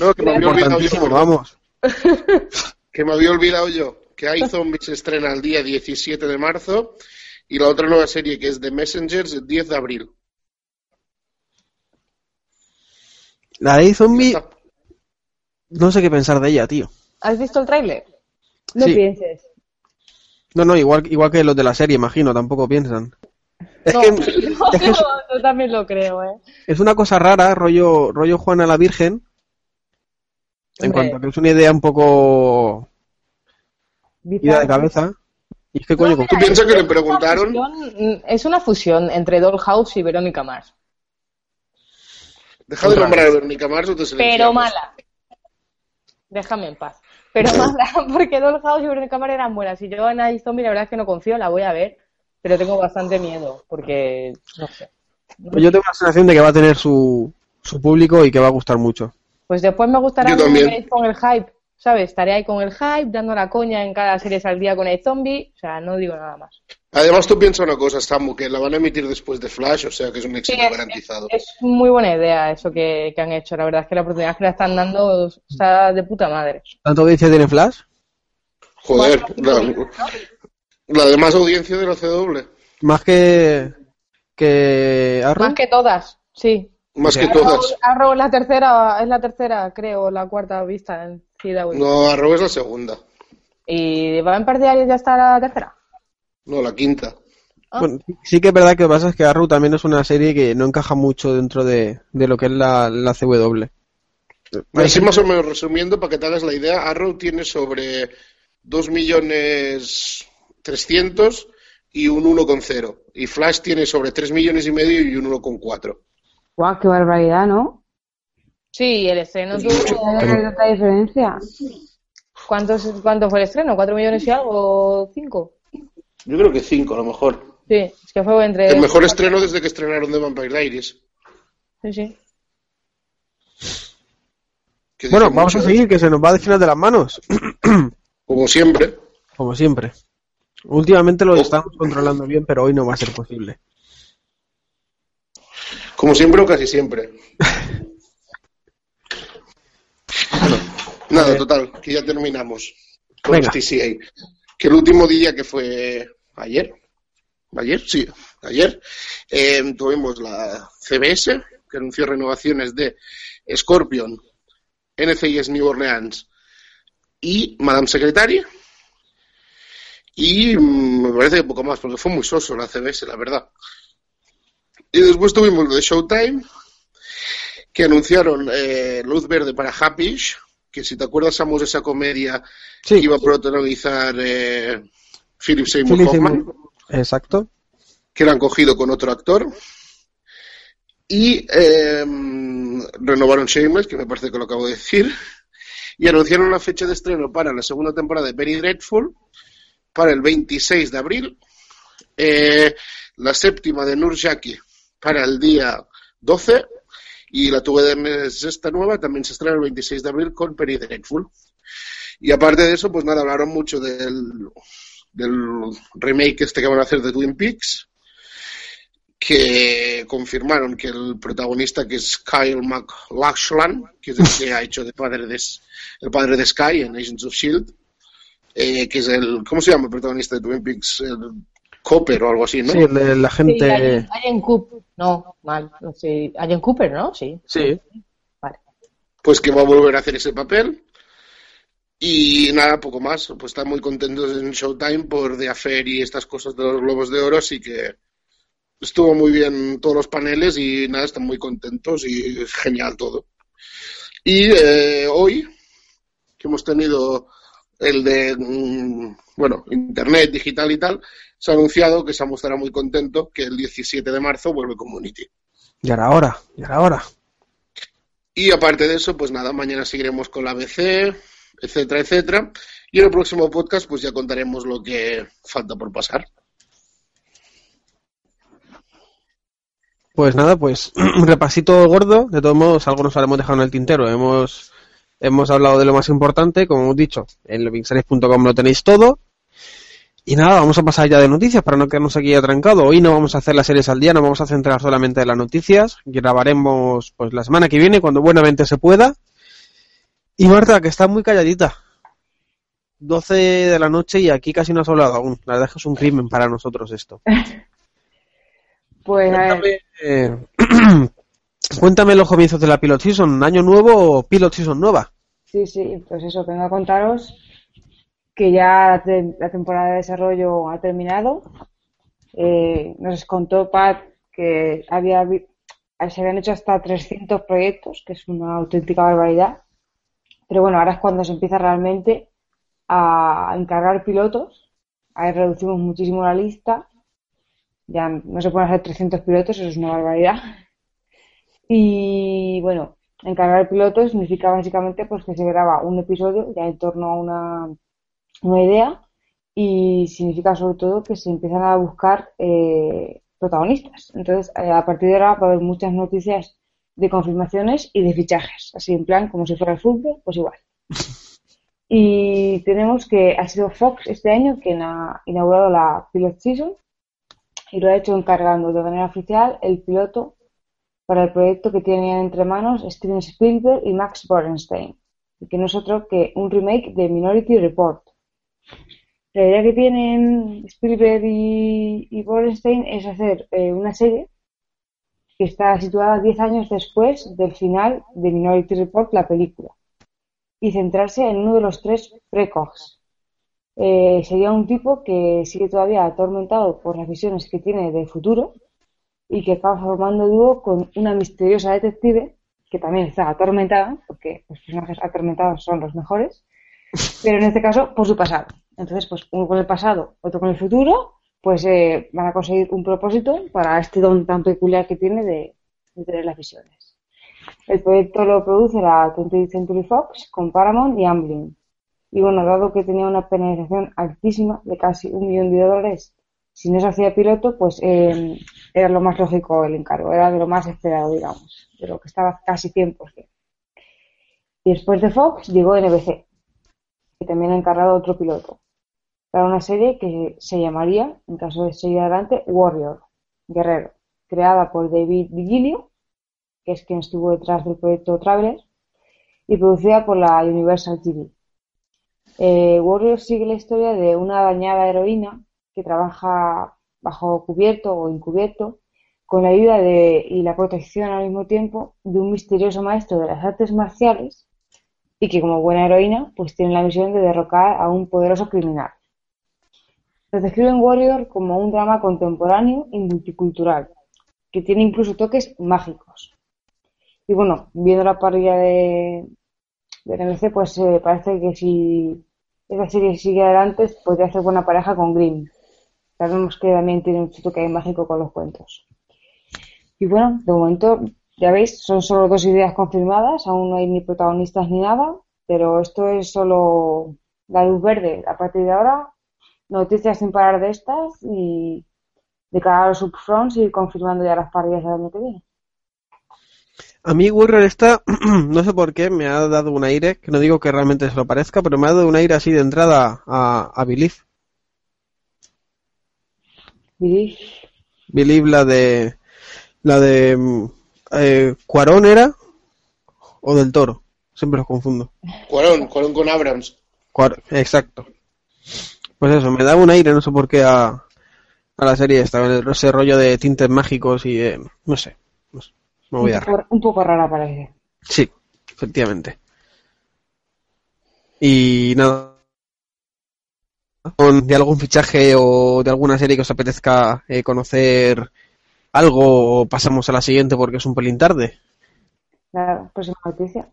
No, que me había olvidado yo, vamos. que me había olvidado yo, que hay Zombies se estrena el día 17 de marzo y la otra nueva serie que es The Messengers el 10 de abril. La de Zombie, no sé qué pensar de ella, tío. ¿Has visto el tráiler? No Sí. pienses. No, no, igual, igual que los de la serie, imagino, tampoco piensan. Es No, que no, es que es- yo también lo creo, ¿eh? es una cosa rara, rollo, rollo Juana la Virgen, en Hombre. cuanto a que es una idea un poco ida de cabeza. Y es que coño, con- ¿Tú piensas que le preguntaron? Fusión- Es una fusión entre Dollhouse y Verónica Mars. Deja de nombrar a Verónica Mars o te. Pero mala. Déjame en paz. Pero mala, porque Dollhouse y Verónica Mars eran buenas. Y yo en Ice Zombie la verdad es que no confío, la voy a ver. Pero tengo bastante miedo, porque no sé. yo tengo la sensación de que va a tener su, su público y que va a gustar mucho. Pues después me gustará Yo que con el hype, ¿sabes? Estaré ahí con el hype, dando la coña en cada serie al día con el zombie. O sea, no digo nada más. Además, tú piensas una cosa, Samu, que la van a emitir después de Flash, o sea que es un éxito Sí, es- garantizado. Es muy buena idea eso que, que han hecho. La verdad es que la oportunidad que le están dando está de puta madre. ¿Tanto audiencia tiene Flash? Joder, la, la de más audiencia de la CW. Más que, que Arrow. Más que todas, sí. Más que Arrow, todas. Arrow es la tercera, es la tercera, creo, la cuarta vista en CW. No, Arrow es la segunda. ¿Y va en partidario ya está la tercera? No, la quinta. Ah. Bueno, sí que es verdad que lo que pasa es que Arrow también es una serie que no encaja mucho dentro de, de lo que es la, la CW. Así más o menos resumiendo, para que te hagas la idea, Arrow tiene sobre 2 millones 300 y un 1,0. Y Flash tiene sobre 3 millones y medio y un 1,4. Guau, qué barbaridad, ¿no? Sí, el estreno tuvo... Hay tanta diferencia. ¿Cuántos, ¿Cuánto fue el estreno? ¿Cuatro millones y algo? ¿Cinco? Yo creo que 5 a lo mejor. Sí, es que fue entre... El mejor estreno desde que estrenaron The Vampire Diaries. Sí, sí. Bueno, vamos a seguir, que se nos va del final de las manos. Como siempre. Como siempre. Últimamente lo estamos controlando bien, pero hoy no va a ser posible. Como siempre o casi siempre. Nada, total, que ya terminamos con Venga. este TCA. Que el último día que fue ayer, ayer, sí, ayer, eh, tuvimos la CBS, que anunció renovaciones de Scorpion, NCIS New Orleans y Madame Secretary. Y mm, me parece que poco más, porque fue muy soso la CBS, la verdad. Y después tuvimos lo de Showtime, que anunciaron eh, luz verde para Happyish, que si te acuerdas, Samus, esa comedia Sí. que iba a protagonizar eh, Philip Seymour Philip Hoffman, Seymour. Exacto. que la han cogido con otro actor. Y eh, renovaron Shameless, que me parece que lo acabo de decir. Y anunciaron la fecha de estreno para la segunda temporada de Very Dreadful, para el 26 de abril. Eh, la séptima de Nurjaki para el día 12. Y la TVN esta nueva también se estrena el 26 de abril con Very Dreadful. Y aparte de eso, pues nada, hablaron mucho del, del remake este que van a hacer de Twin Peaks que confirmaron que el protagonista que es Kyle MacLachlan, que es el que ha hecho de padre de, el padre de Sky en Agents of Shield, eh, que es el ¿cómo se llama el protagonista de Twin Peaks? El Copper o algo así, ¿no? Sí, el de la Sí, gente. Allen, Allen Cooper. No, mal. No sé. Allen Cooper, ¿no? Sí. Sí. Vale. Pues que va a volver a hacer ese papel. Y nada, poco más. Pues están muy contentos en Showtime por The Affair y estas cosas de los Globos de Oro, así que estuvo muy bien todos los paneles y nada, están muy contentos y es genial todo. Y eh, hoy, que hemos tenido el de, mm, bueno, Internet, digital y tal, se ha anunciado que Samu estará muy contento que el 17 de marzo vuelve Community. Y ahora, ahora, y ahora, ahora. Y aparte de eso, pues nada, mañana seguiremos con la BC, etcétera, etcétera. Y en el próximo podcast, pues ya contaremos lo que falta por pasar. Pues nada, pues repasito gordo. De todos modos, algo nos habremos dejado en el tintero. Hemos, hemos hablado de lo más importante, como hemos dicho. En lobinseries.com lo tenéis todo. Y nada, vamos a pasar ya de noticias para no quedarnos aquí atrancado. Hoy no vamos a hacer las series al día, no vamos a centrar solamente en las noticias. Grabaremos pues la semana que viene, cuando buenamente se pueda. Y Marta, que está muy calladita. 12 de la noche y aquí casi no has hablado aún. La verdad es que es un crimen para nosotros esto. Pues a ver, Cuéntame, eh, cuéntame los comienzos de la Pilot Season. ¿Año nuevo o Pilot Season nueva? sí, sí, pues eso, vengo a contaros que ya la, te- la temporada de desarrollo ha terminado. Eh, nos contó Pat que había, se habían hecho hasta 300 proyectos, que es una auténtica barbaridad. Pero bueno, ahora es cuando se empieza realmente a encargar pilotos. Ahí reducimos muchísimo la lista. Ya no se pueden hacer 300 pilotos, eso es una barbaridad. Y bueno, encargar pilotos significa básicamente pues que se graba un episodio ya en torno a una, una idea y significa sobre todo que se empiezan a buscar eh, protagonistas. Entonces, eh, a partir de ahora va a haber muchas noticias de confirmaciones y de fichajes, así en plan como si fuera el fútbol, pues igual. Y tenemos que ha sido Fox este año quien ha inaugurado la Pilot Season y lo ha hecho encargando de manera oficial el piloto para el proyecto que tienen entre manos Steven Spielberg y Max Borenstein, y que no es otro que un remake de Minority Report. La idea que tienen Spielberg y, y Borenstein es hacer eh, una serie que está situada 10 años después del final de Minority Report, la película, y centrarse en uno de los tres precogs. Eh, sería un tipo que sigue todavía atormentado por las visiones que tiene del futuro y que acaba formando dúo con una misteriosa detective que también está atormentada, porque los personajes atormentados son los mejores, pero en este caso por su pasado. Entonces, pues uno con el pasado, otro con el futuro, pues eh, van a conseguir un propósito para este don tan peculiar que tiene de, tener las visiones. El proyecto lo produce la 20th Century Fox con Paramount y Amblin. Y bueno, dado que tenía una penalización altísima de casi un millón de dólares, si no se hacía piloto, pues eh, era lo más lógico el encargo, era de lo más esperado, digamos, de lo que estaba casi 100%. Y después de Fox llegó NBC, que también ha encargado otro piloto, para una serie que se llamaría, en caso de seguir adelante, Warrior, Guerrero, creada por David Vigilio, que es quien estuvo detrás del proyecto Traveler, y producida por la Universal TV. Eh, Warrior sigue la historia de una dañada heroína que trabaja bajo cubierto o encubierto con la ayuda de, y la protección al mismo tiempo de un misterioso maestro de las artes marciales y que como buena heroína pues tiene la misión de derrocar a un poderoso criminal. Lo describen Warrior como un drama contemporáneo y multicultural que tiene incluso toques mágicos. Y bueno, viendo la parrilla de, de NBC, pues eh, parece que si esa serie sigue adelante podría hacer buena pareja con Grimm. Sabemos que también tiene un toque mágico con los cuentos. Y bueno, de momento, ya veis, son solo dos ideas confirmadas, aún no hay ni protagonistas ni nada, pero esto es solo la luz verde. A partir de ahora, noticias sin parar de estas y de cara a los upfronts ir confirmando ya las parrillas del año que viene. A mí Warrior está, no sé por qué, me ha dado un aire, que no digo que realmente se lo parezca, pero me ha dado un aire así de entrada a, a Believe. Believe. Believe la de, la de, mm, eh, Cuarón era, o del Toro, siempre los confundo. Cuarón, Cuarón con Abrams. Cuar- exacto. Pues eso, me da un aire, no sé por qué, a, a la serie esta, ese rollo de tintes mágicos y de, no sé, no sé, me voy a un, poco, un poco rara parece. Sí, efectivamente. Y nada. De algún fichaje o de alguna serie que os apetezca eh, conocer algo o pasamos a la siguiente porque es un pelín tarde. La próxima noticia.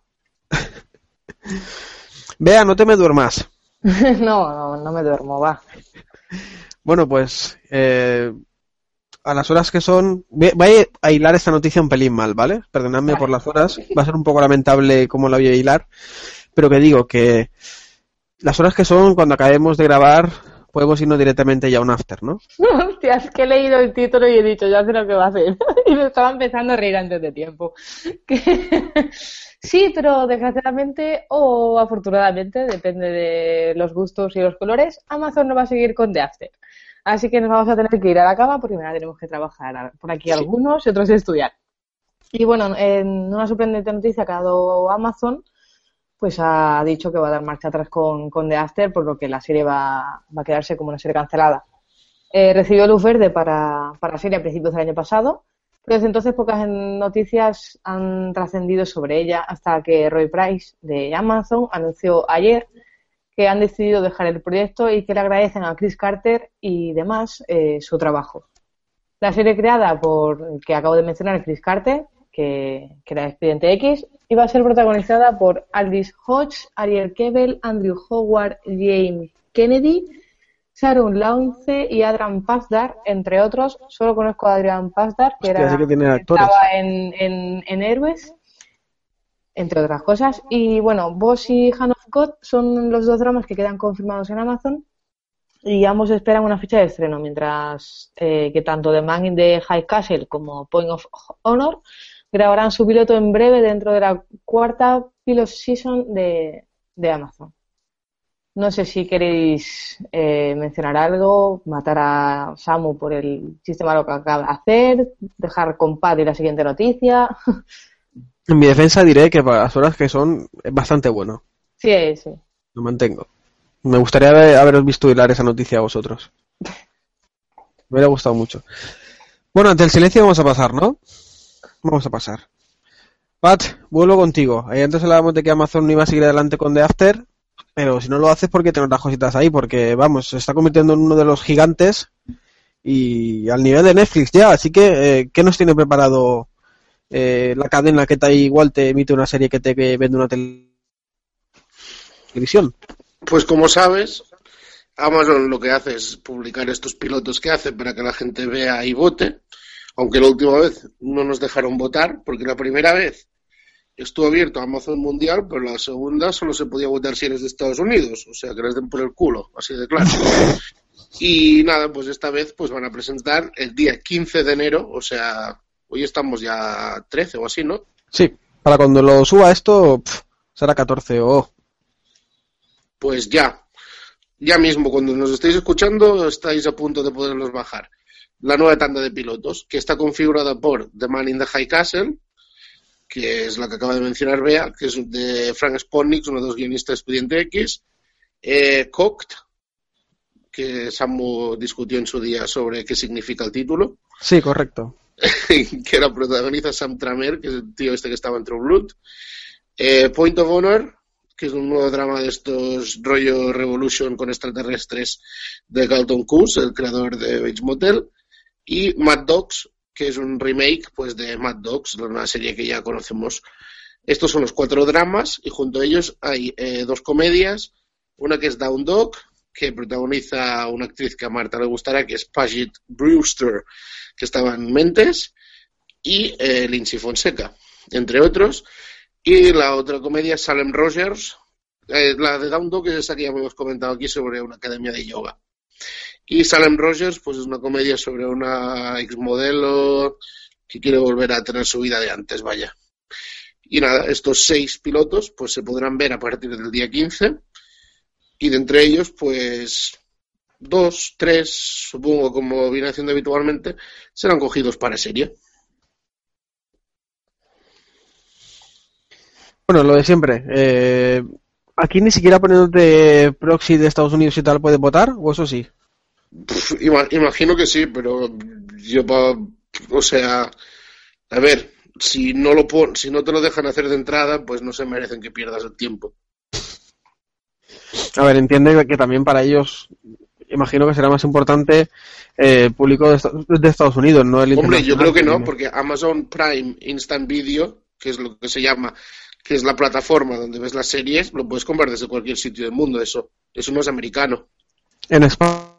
Vea, no te me duermas. no, no, no me duermo, va. Bueno, pues eh, a las horas que son, voy a hilar esta noticia un pelín mal, ¿vale? Perdonadme por las horas, va a ser un poco lamentable cómo la voy a hilar, pero que digo que las horas que son, cuando acabemos de grabar, podemos irnos directamente ya a un after, ¿no? Hostia, es que he leído el título y he dicho, ya sé lo que va a hacer. y me estaba empezando a reír antes de tiempo. Que- sí, pero desgraciadamente o afortunadamente, depende de los gustos y los colores, Amazon no va a seguir con The After. Así que nos vamos a tener que ir a la cama porque mañana tenemos que trabajar por aquí algunos y otros estudiar. Y bueno, en una sorprendente noticia que ha dado Amazon, pues ha dicho que va a dar marcha atrás con, con The After, por lo que la serie va, va a quedarse como una serie cancelada. Eh, recibió luz verde para, para la serie a principios del año pasado, pero desde entonces pocas noticias han trascendido sobre ella hasta que Roy Price de Amazon anunció ayer que han decidido dejar el proyecto y que le agradecen a Chris Carter y demás eh, su trabajo. La serie creada por que acabo de mencionar, Chris Carter, que, que era Expediente X, iba a ser protagonizada por Aldis Hodge, Ariel Kebel, Andrew Howard, James Kennedy, Sharon Launce y Adrian Pasdar, entre otros. Solo conozco a Adrian Pasdar, que Hostia, era que tiene estaba en, en, en Héroes, entre otras cosas. Y bueno, Boss y Hand of God son los dos dramas que quedan confirmados en Amazon y ambos esperan una fecha de estreno, mientras eh, que tanto The Man in the High Castle como Point of Honor grabarán su piloto en breve dentro de la cuarta pilot season de, de Amazon. No sé si queréis eh, mencionar algo, matar a Samu por el sistema lo que acaba de hacer, dejar con Paddy la siguiente noticia. En mi defensa diré que para las horas que son es bastante bueno. sí, sí. Lo mantengo. Me gustaría haber- haberos visto hilar esa noticia a vosotros. Me hubiera gustado mucho. Bueno, ante el silencio vamos a pasar, ¿no? Vamos a pasar. Pat, vuelvo contigo. Ahí antes hablábamos de que Amazon iba a seguir adelante con The After, pero si no lo haces, ¿por qué tener las cositas ahí? Porque, vamos, se está convirtiendo en uno de los gigantes y al nivel de Netflix ya. Así que, eh, ¿qué nos tiene preparado eh, la cadena que te igual te emite una serie que te que vende una tel- televisión? Pues como sabes, Amazon lo que hace es publicar estos pilotos que hace para que la gente vea y vote, aunque la última vez no nos dejaron votar, porque la primera vez estuvo abierto Amazon Mundial, pero la segunda solo se podía votar si eres de Estados Unidos, o sea que les den por el culo, así de claro. Y nada, pues esta vez pues van a presentar el día 15 de enero, o sea, hoy estamos ya 13 o así, ¿no? Sí, para cuando lo suba esto, será 14 o... Pues ya, ya mismo, cuando nos estéis escuchando, estáis a punto de poderlos bajar. La nueva tanda de pilotos, que está configurada por The Man in the High Castle, que es la que acaba de mencionar Bea, que es de Frank Sponick, uno de los guionistas de Expediente X, eh, Cocked, que Samu discutió en su día sobre qué significa el título, Sí, correcto. que la protagoniza Sam Tramer, que es el tío este que estaba en True Blood, eh, Point of Honor, que es un nuevo drama de estos rollo Revolution con extraterrestres de Carlton Cuse, el creador de Bates Motel, y Mad Dogs, que es un remake pues de Mad Dogs, una serie que ya conocemos. Estos son los cuatro dramas y junto a ellos hay eh, dos comedias, una que es Down Dog, que protagoniza una actriz que a Marta le gustará, que es Paget Brewster, que estaba en Mentes, y eh, Lindsay Fonseca, entre otros. Y la otra comedia es Salem Rogers, eh, la de Down Dog es esa que ya hemos comentado aquí sobre una academia de yoga. Y Salem Rogers, pues es una comedia sobre una exmodelo que quiere volver a tener su vida de antes, vaya. Y nada, estos seis pilotos pues se podrán ver a partir del día 15 y de entre ellos pues dos, tres, supongo como viene haciendo habitualmente, serán cogidos para serie. Bueno, lo de siempre. Eh, aquí ni siquiera poniéndote proxy de Estados Unidos y tal puedes votar, o eso sí. Imagino que sí, pero yo o sea, a ver, si no lo pon, si no te lo dejan hacer de entrada, pues no se merecen que pierdas el tiempo. A ver, entiende que también para ellos, imagino que será más importante eh, el público de, Esta- de Estados Unidos, no el Hombre, yo creo que no, porque Amazon Prime Instant Video, que es lo que se llama, que es la plataforma donde ves las series, lo puedes comprar desde cualquier sitio del mundo, eso. Eso no es americano. En España.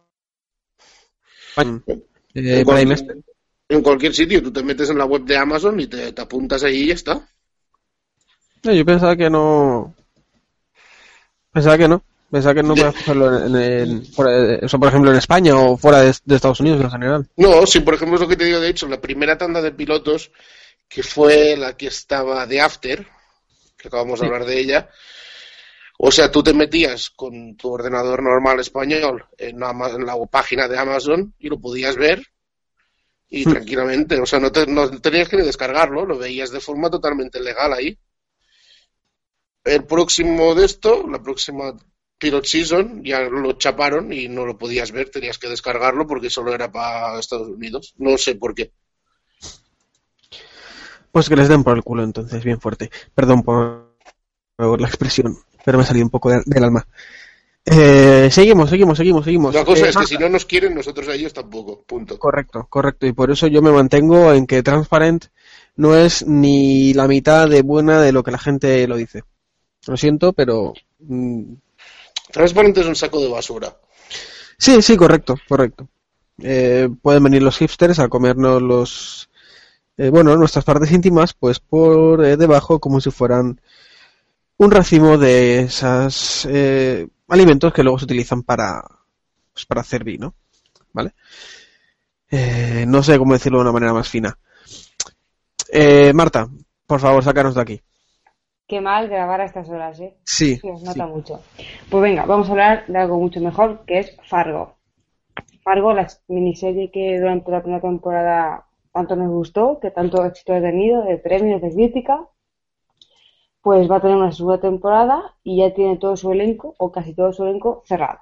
Eh, en, cualquier, en cualquier sitio, tú te metes en la web de Amazon y te, te apuntas ahí y ya está. No, yo pensaba que no. Pensaba que no. Pensaba que no podías cogerlo en, en- fuera eso, por ejemplo, en España o fuera de, de Estados Unidos en general. No, sí, por ejemplo, es lo que te digo, de hecho, la primera tanda de pilotos, que fue la que estaba de After, que acabamos de hablar de ella, o sea, tú te metías con tu ordenador normal español en, Ama- en la página de Amazon y lo podías ver y Hmm. tranquilamente, o sea, no, te- no tenías que ni descargarlo, lo veías de forma totalmente legal ahí. El próximo de esto, la próxima Pilot Season, ya lo chaparon y no lo podías ver, tenías que descargarlo porque solo era para Estados Unidos. No sé por qué. Pues que les den por el culo entonces, bien fuerte. Perdón por, por la expresión, pero me salió un poco de- del alma. Eh, seguimos, seguimos, seguimos, seguimos. La cosa Eh, es que si no nos quieren, nosotros a ellos tampoco. Punto. Correcto, correcto. Y por eso yo me mantengo en que Transparent no es ni la mitad de buena de lo que la gente lo dice. Lo siento, pero... mm, Transparente es un saco de basura. Sí, sí, correcto, correcto. Eh, pueden venir los hipsters a comernos los... eh, bueno, nuestras partes íntimas, pues por eh, debajo, como si fueran un racimo de esos alimentos que luego se utilizan para, pues, para hacer vino, ¿vale? Eh, no sé cómo decirlo de una manera más fina. Eh, Marta, por favor, sácanos de aquí. Qué mal grabar a estas horas, ¿eh? Sí, Se nota mucho. Pues venga, vamos a hablar de algo mucho mejor, que es Fargo. Fargo, la miniserie que durante la primera temporada tanto nos gustó, que tanto éxito ha tenido, de premios, de crítica, pues va a tener una segunda temporada y ya tiene todo su elenco, o casi todo su elenco, cerrado.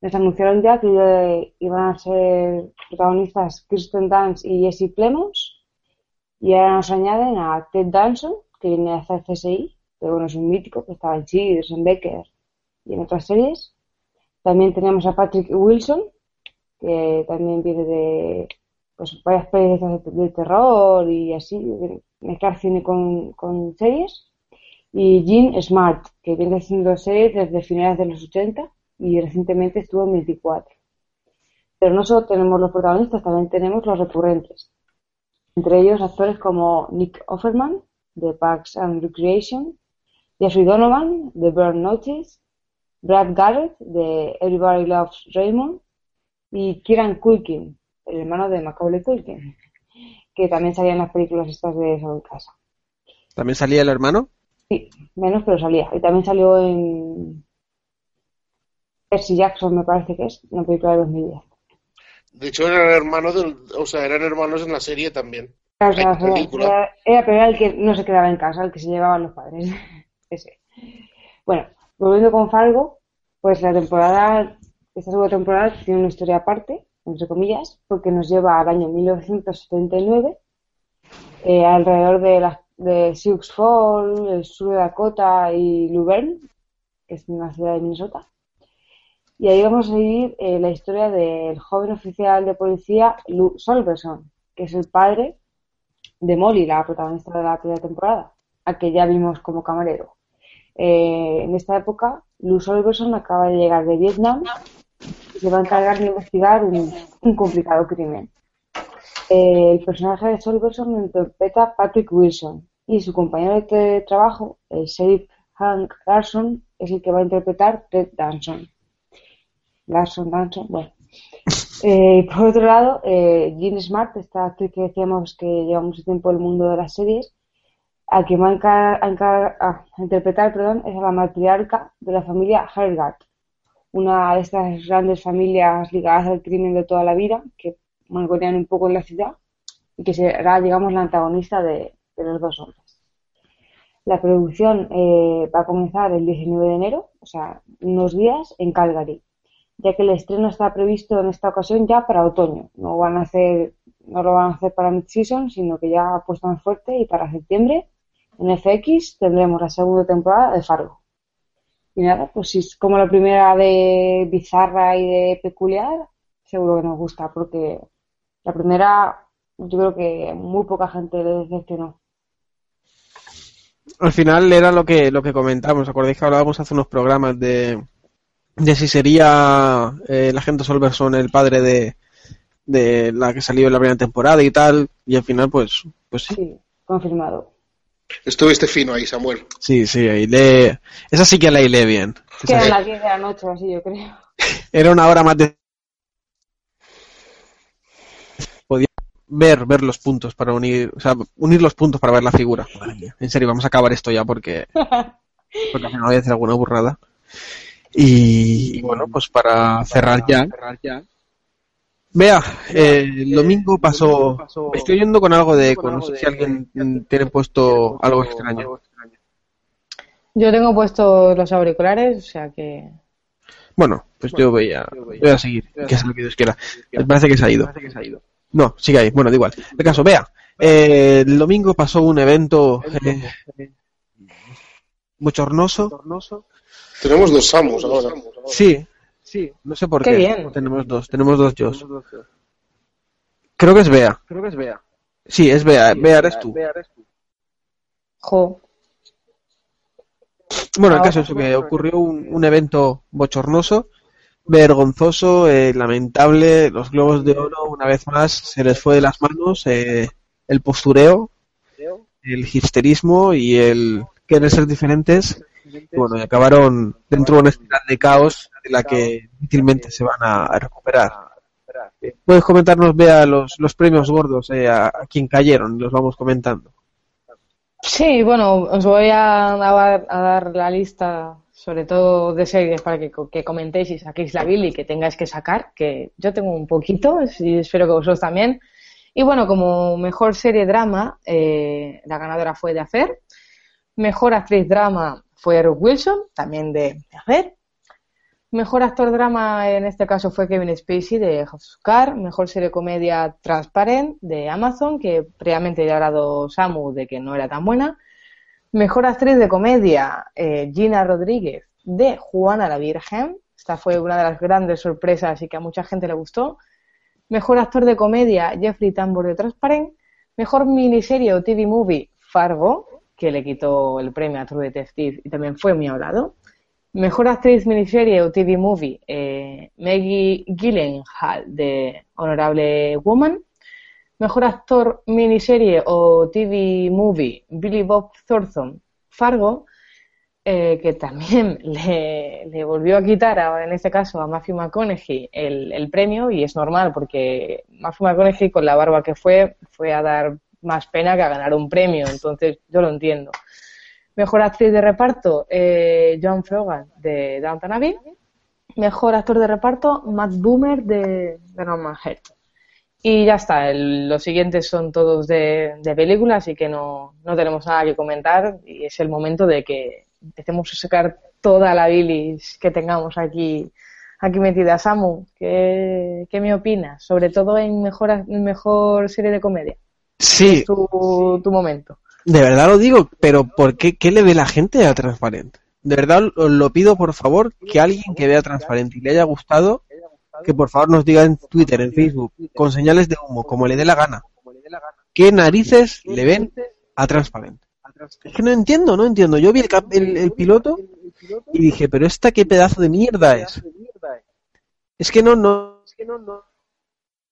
Les anunciaron ya que iban a ser protagonistas Kristen Dunst y Jesse Plemons, y ahora nos añaden a Ted Danson, que viene de hacer CSI, que bueno, es un mítico, que estaba en Cheers, en Becker y en otras series. También tenemos a Patrick Wilson, que también viene de pues varias pelis de, terror y así, mezclar cine con, con series. Y Jean Smart, que viene haciendo series desde finales de los 80 y recientemente estuvo en 24. Pero no solo tenemos los protagonistas, también tenemos los recurrentes. Entre ellos actores como Nick Offerman, de Parks and Recreation, Jeffrey Donovan, de Burn Notice, Brad Garrett, de Everybody Loves Raymond, y Kieran Culkin, el hermano de Macaulay Culkin, que también salía en las películas estas de Solo en Casa. ¿También salía el hermano? Sí, menos, pero salía. Y también salió en Percy Jackson, me parece que es, una película de 2010. De hecho, eran hermanos del, o sea, eran hermanos en la serie también. Claro, o sea, Hay película. era, era- pero era el que no se quedaba en casa, el que se llevaban los padres. Ese. Bueno, volviendo con Fargo, pues la temporada, esta segunda temporada tiene una historia aparte, entre comillas, porque nos lleva al año 1979, eh, alrededor de, las de Sioux Falls, el sur de Dakota y Luverne, que es una ciudad de Minnesota. Y ahí vamos a seguir eh, la historia del joven oficial de policía Lou Solverson, que es el padre de Molly, la protagonista de la primera temporada, a que ya vimos como camarero. Eh, en esta época, Lou Solverson acaba de llegar de Vietnam y se va a encargar de investigar un, complicado crimen. Eh, el personaje de Solverson lo interpreta Patrick Wilson y su compañero de trabajo, el sheriff Hank Larson, es el que va a interpretar Ted Danson. Larson, Danson, bueno. Eh, por otro lado, eh, Jean Smart, esta actriz que decíamos que lleva mucho tiempo en el mundo de las series, a quien va a, encar- a encar- a interpretar perdón, es a la matriarca de la familia Hergard, una de estas grandes familias ligadas al crimen de toda la vida, que mangonean un poco en la ciudad y que será, digamos, la antagonista de, de los dos hombres. La producción eh, va a comenzar el 19 de enero, o sea, unos días en Calgary ya que el estreno está previsto en esta ocasión ya para otoño. No van a hacer, no lo van a hacer para mid-season, sino que ya apuestan fuerte y para septiembre en FX tendremos la segunda temporada de Fargo. Y nada, pues si es como la primera de bizarra y de peculiar, seguro que nos gusta, porque la primera yo creo que muy poca gente le decepcionó. Al final era lo que lo que comentamos. ¿Acordáis que hablábamos hace unos programas de de si sería eh, la gente Solverson el padre de, de la que salió en la primera temporada y tal, y al final pues, pues sí. Sí, confirmado. Estuviste fino ahí, Samuel. Sí, sí, ahí lee. Esa sí que la hilé bien. Que eran las 10 de la noche así, yo creo. Era una hora más de. Ver, ver los puntos para unir, o sea, unir los puntos para ver la figura. En serio, vamos a acabar esto ya porque, porque al final voy a hacer alguna burrada. Y, y bueno, pues para cerrar ya. Vea, eh, el domingo pasó. me Estoy oyendo con algo de eco. No sé si alguien tiene puesto algo extraño. Yo tengo puestos los auriculares, o sea que. Bueno, pues yo voy a, voy a seguir. Que sea lo que Dios quiera. Me parece que se ha ido. No, sigue ahí. Bueno, da igual. El caso, vea. eh, el domingo pasó un evento eh, bochornoso. Tenemos dos Samus ahora. Sí, sí. No sé por Qué qué. bien. Tenemos dos. Tenemos dos Jos. Creo que es Bea. Creo que es Bea. Sí, es Bea. Bea eres tú. Jo. Bueno, el caso es que ocurrió un, un evento bochornoso, vergonzoso, eh, lamentable. Los globos de oro, una vez más, se les fue de las manos eh, el postureo, el hipsterismo y el querer ser diferentes. Bueno, y acabaron dentro de una espiral de caos de la que difícilmente se van a, recuperar. Puedes comentarnos, vea, los, los premios gordos eh, a, a quien cayeron, los vamos comentando. Sí, bueno, os voy a a dar la lista, sobre todo de series, para que, comentéis y saquéis la Billy que tengáis que sacar, que yo tengo un poquito, y espero que vosotros también. Y bueno, como mejor serie drama, eh, la ganadora fue de Hacer. Mejor actriz drama fue Eric Wilson, también de, de. Mejor actor drama en este caso fue Kevin Spacey de House Cards. Mejor serie comedia Transparent de Amazon, que previamente ya ha hablado Samu de que no era tan buena. Mejor actriz de comedia eh, Gina Rodríguez de Juana la Virgen. Esta fue una de las grandes sorpresas y que a mucha gente le gustó. Mejor actor de comedia Jeffrey Tambor de Transparent. Mejor miniserie o TV movie Fargo, que le quitó el premio a True Detective y también fue muy hablado. Mejor actriz miniserie o TV movie, eh, Maggie Gyllenhaal de Honorable Woman. Mejor actor miniserie o TV movie, Billy Bob Thornton, Fargo, eh, que también le, le volvió a quitar, en este caso, a Matthew McConaughey el, premio, y es normal porque Matthew McConaughey con la barba que fue, fue a dar más pena que a ganar un premio, entonces yo lo entiendo. Mejor actriz de reparto, eh, John Frogan de Downton Abbey. Mejor actor de reparto, Matt Boomer de, de Norman. Y ya está, el- los siguientes son todos de, de película, así que no, no tenemos nada que comentar y es el momento de que empecemos a sacar toda la bilis que tengamos aquí, aquí metida. Samu, ¿qué, qué me opinas? Sobre todo en mejor, mejor serie de comedia. Sí, Es tu, tu momento. De verdad lo digo, pero ¿por qué, qué le ve la gente a Transparente? De verdad os lo pido por favor que alguien que vea Transparente y le haya gustado, que por favor nos diga en Twitter, en Facebook, con señales de humo, como le dé la gana. ¿Qué narices le ven a Transparente? Es que no entiendo, no entiendo. Yo vi el, el, el piloto y dije, pero esta qué pedazo de mierda es. Es que no, no, no,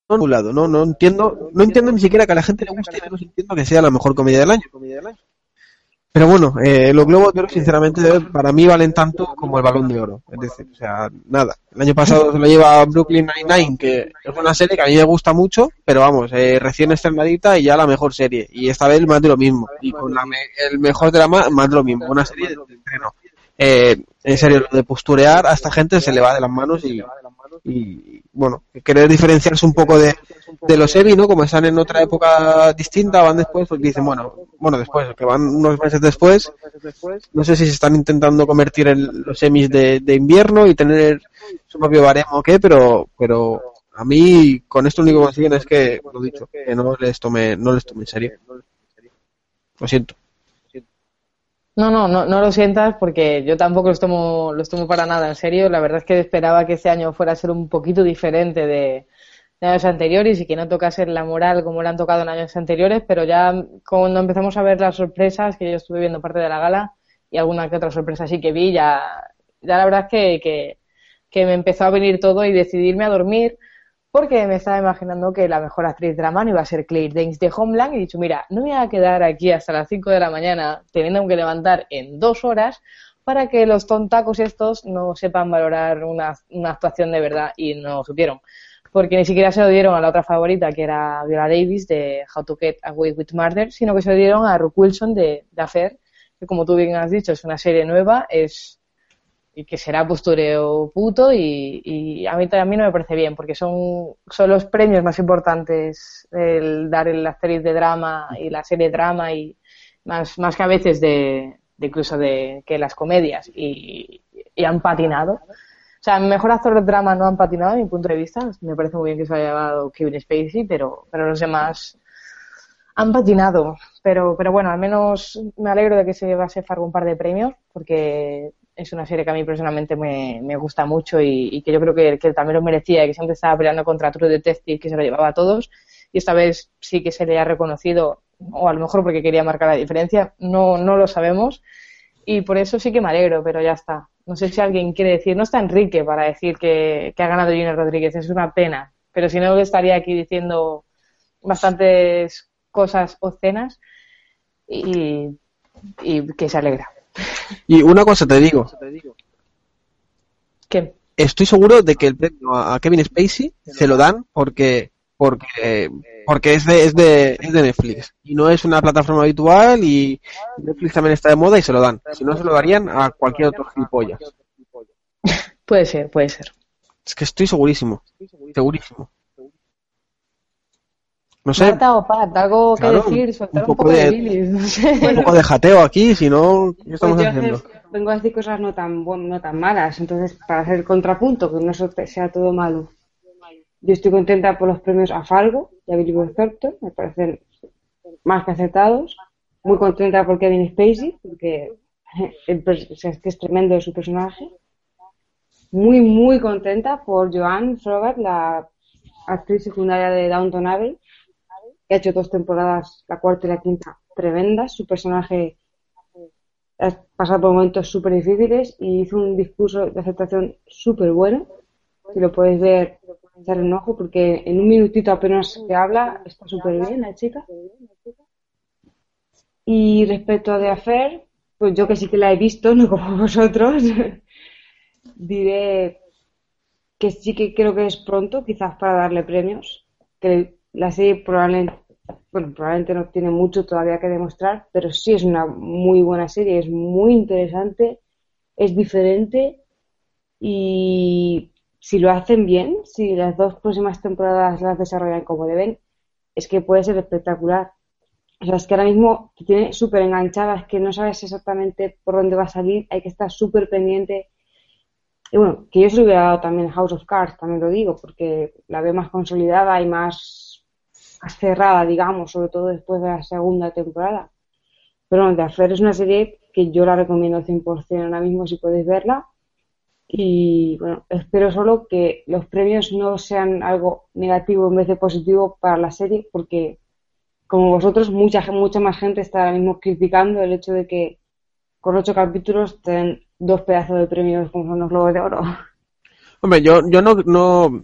a un lado, no, no entiendo, no entiendo ni siquiera que a la gente le guste, y menos entiendo que sea la mejor comedia del año. Pero bueno, eh, los Globos de Oro, sinceramente, para mí valen tanto como el Balón de Oro. Es decir, o sea, nada. El año pasado se lo lleva Brooklyn Nine-Nine, que es una serie que a mí me gusta mucho, pero vamos, eh, recién estrenadita y ya la mejor serie. Y esta vez más de lo mismo. Y con la me- el mejor drama, más de lo mismo. Una serie de estreno. Eh, en serio, lo de posturear a esta gente se le va de las manos y, y bueno, querer diferenciarse un poco de, de los Evi, ¿no? Como están en otra época distinta, van después, pues dicen, bueno, bueno, después, que van unos meses después, no sé si se están intentando convertir en los semis de, de invierno y tener su propio baremo o qué, pero, pero a mí con esto lo único que consiguen es que, lo dicho, que no les tome, no les tome en serio. Lo siento. No, no, no, no lo sientas porque yo tampoco los tomo, los tomo para nada en serio. La verdad es que esperaba que este año fuera a ser un poquito diferente de, de años anteriores y que no tocase la moral como le han tocado en años anteriores, pero ya cuando empezamos a ver las sorpresas, que yo estuve viendo parte de la gala y alguna que otra sorpresa sí que vi, ya, ya la verdad es que, que que me empezó a venir todo y decidirme a dormir porque me estaba imaginando que la mejor actriz drama no iba a ser Claire Danes de Homeland y he dicho, mira, no me voy a quedar aquí hasta las 5 de la mañana teniendo que levantar en dos horas para que los tontacos estos no sepan valorar una, actuación de verdad y no supieron. Porque ni siquiera se lo dieron a la otra favorita, que era Viola Davis de How to Get Away with Murder, sino que se lo dieron a Rook Wilson de, de Affair, que como tú bien has dicho, es una serie nueva, es que será postureo puto y, y a mí también no me parece bien porque son, son los premios más importantes el dar el actriz de drama y la serie drama y más, más que a veces de, incluso de que las comedias y, y han patinado. O sea, mejor actor de drama no han patinado, a mi punto de vista. Me parece muy bien que se haya llevado Kevin Spacey, pero, pero los demás han patinado. Pero, pero bueno, al menos me alegro de que se llevase Fargo un par de premios, porque es una serie que a mí personalmente me, me gusta mucho y, que yo creo que, también lo merecía y que siempre estaba peleando contra True Detective, que se lo llevaba a todos. Y esta vez sí que se le ha reconocido, o a lo mejor porque quería marcar la diferencia, no, no lo sabemos. Y por eso sí que me alegro, pero ya está. No sé si alguien quiere decir, no está Enrique para decir que, que ha ganado Junior Rodríguez, es una pena. Pero si no, estaría aquí diciendo bastantes cosas obscenas y, y que se alegra. Y una cosa te digo. ¿Qué? Estoy seguro de que el premio a Kevin Spacey se lo dan porque porque porque es de, es de es de Netflix y no es una plataforma habitual y Netflix también está de moda y se lo dan. Si no se lo darían a cualquier otro gilipollas. Puede ser, puede ser. Es que estoy segurísimo, segurísimo. No sé. Marta o Pat, algo claro, que decir, soltar un poco, un poco de, de bilis, no sé. Un poco de jateo aquí, si no, ¿qué estamos pues haciendo? Hacer, vengo a decir cosas no tan, no tan malas, entonces para hacer el contrapunto, que no sea todo malo. Yo estoy contenta por los premios a Fargo y a Billy Bob Thornton, me parecen más que acertados. Muy contenta por Kevin Spacey, porque es que es tremendo su personaje. Muy, muy contenta por Joanne Frogart, la actriz secundaria de Downton Abbey, que ha hecho dos temporadas, la cuarta y la quinta, tremendas. Su personaje ha pasado por momentos súper difíciles y hizo un discurso de aceptación súper bueno. Si lo podéis ver, echarle un ojo, porque en un minutito apenas que habla, está súper bien la chica. Y respecto a The Affair, pues yo que sí que la he visto, no como vosotros, diré que sí que creo que es pronto, quizás para darle premios, que la serie probablemente, bueno, probablemente no tiene mucho todavía que demostrar, pero sí es una muy buena serie, es muy interesante, es diferente y si lo hacen bien, si las dos próximas temporadas las desarrollan como deben, es que puede ser espectacular. O sea, es que ahora mismo te tiene súper enganchada, es que no sabes exactamente por dónde va a salir, hay que estar súper pendiente. Y bueno, que yo se lo hubiera dado también House of Cards, también lo digo, porque la veo más consolidada y más, cerrada, digamos, sobre todo después de la segunda temporada. Pero bueno, The Affair es una serie que yo la recomiendo 100% ahora mismo si podéis verla. Y bueno, espero solo que los premios no sean algo negativo en vez de positivo para la serie, porque como vosotros, mucha, mucha más gente está ahora mismo criticando el hecho de que con ocho capítulos ten dos pedazos de premios como son los Globos de Oro. Hombre, yo, yo no, no,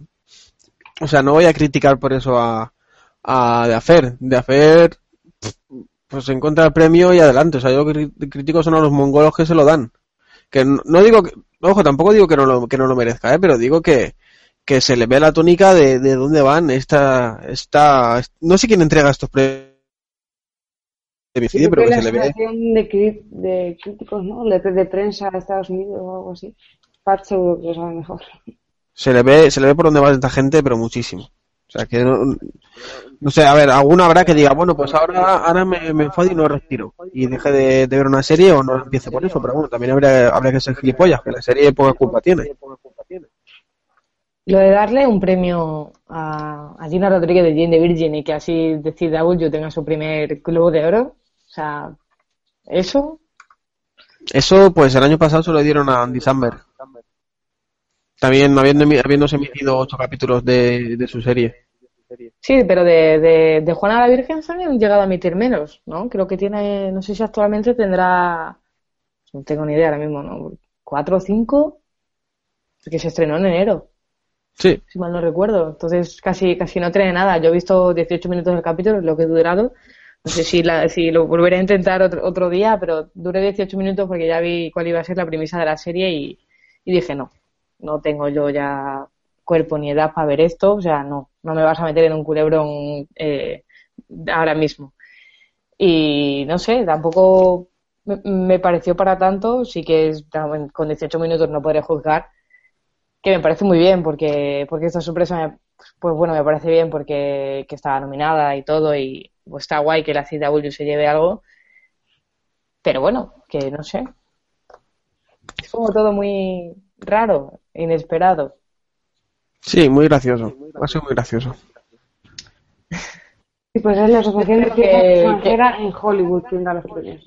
o sea, no voy a criticar por eso a, a De Afer. De Afer, pues encuentra el premio y adelante. O sea, yo critico son a los mongolos que se lo dan. Que no, no digo que, ojo, tampoco digo que no lo, que no lo merezca, ¿eh? pero digo que, que se le ve la tónica de, de dónde van esta, esta, no sé quién entrega estos premios. Sí, pero que se le ve. De, de críticos, ¿no? De, de, prensa de Estados Unidos o algo así. Pat seguro que lo sabe mejor. Se le ve, se le ve por dónde va esta gente, pero muchísimo. O sea que no, no sé, a ver, alguno habrá que diga, bueno, pues ahora, ahora me, me enfado y no respiro. Y deje de, de, ver una serie o no empiece por eso, pero bueno, también habría, habría que ser gilipollas, que la serie poca culpa tiene. Lo de darle un premio a, a Gina Rodríguez de Jane de Virgin y que así decida yo tenga su primer globo de oro, o sea, eso. Eso, pues el año pasado se lo dieron a Andy Samberg. También habiendo, habiéndose emitido ocho capítulos de, de su serie. Sí, pero de, de, de, Juana la Virgen se han llegado a emitir menos, ¿no? Creo que tiene, no sé si actualmente tendrá, no tengo ni idea ahora mismo, ¿no? ¿Cuatro o cinco? porque se estrenó en enero, Sí. si mal no recuerdo. Entonces casi casi no tiene nada. Yo he visto 18 minutos del capítulo, lo que he durado. No sé si, la, si lo volveré a intentar otro, otro día, pero duré 18 minutos porque ya vi cuál iba a ser la premisa de la serie y, y dije no, no tengo yo ya cuerpo ni edad para ver esto, o sea, no, no me vas a meter en un culebrón eh, ahora mismo. Y no sé, tampoco me, pareció para tanto, sí que es, con 18 minutos no podré juzgar, que me parece muy bien porque, porque esta sorpresa, me- pues bueno, me parece bien porque que estaba nominada y todo y pues está guay que la CW se lleve algo, pero bueno, que no sé. Es como todo muy raro, inesperado. Sí, muy gracioso. Ha sido muy gracioso. Sí, pues es la Asociación de que- Ciencia Extranjera en Hollywood quien da los premios.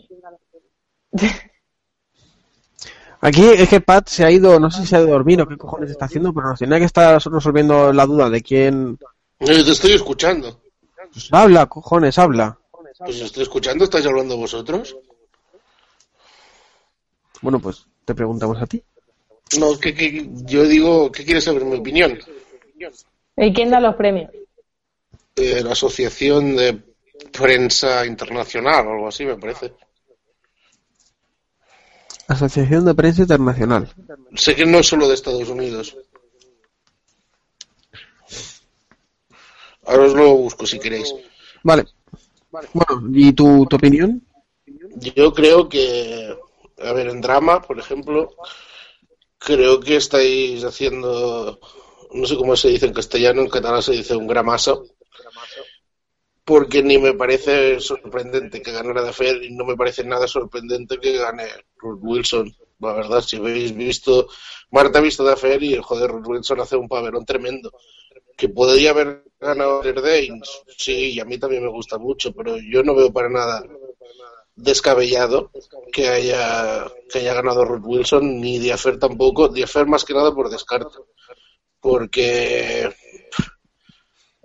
Aquí es que Pat se ha ido, no sé si se ha ido a dormir o qué cojones está haciendo, pero nos tenía que estar resolviendo la duda de quién. Te estoy escuchando. Pues habla, cojones, habla. Pues estoy escuchando, ¿estáis hablando vosotros? Bueno, pues te preguntamos a ti. No, que, que- yo digo, ¿qué quieres saber mi opinión? ¿Y quién da los premios? Eh, la Asociación de Prensa Internacional o algo así, me parece. Asociación de Prensa Internacional. Sé que no es solo de Estados Unidos. Ahora os lo busco si queréis. Vale. Bueno, ¿y tu, tu opinión? Yo creo que, a ver, en drama, por ejemplo, creo que estáis haciendo, no sé cómo se dice en castellano, en catalán se dice un gramazo, porque ni me parece sorprendente que ganara de y no me parece nada sorprendente que gane Ruth Wilson. La verdad, si habéis visto, Marta ha visto de Fer y joder, Ruth Wilson hace un paverón tremendo. Que podría haber ganado Danes, sí, y a mí también me gusta mucho, pero yo no veo para nada descabellado que haya que haya ganado Ruth Wilson ni Diafer tampoco Diafer más que nada por descarte porque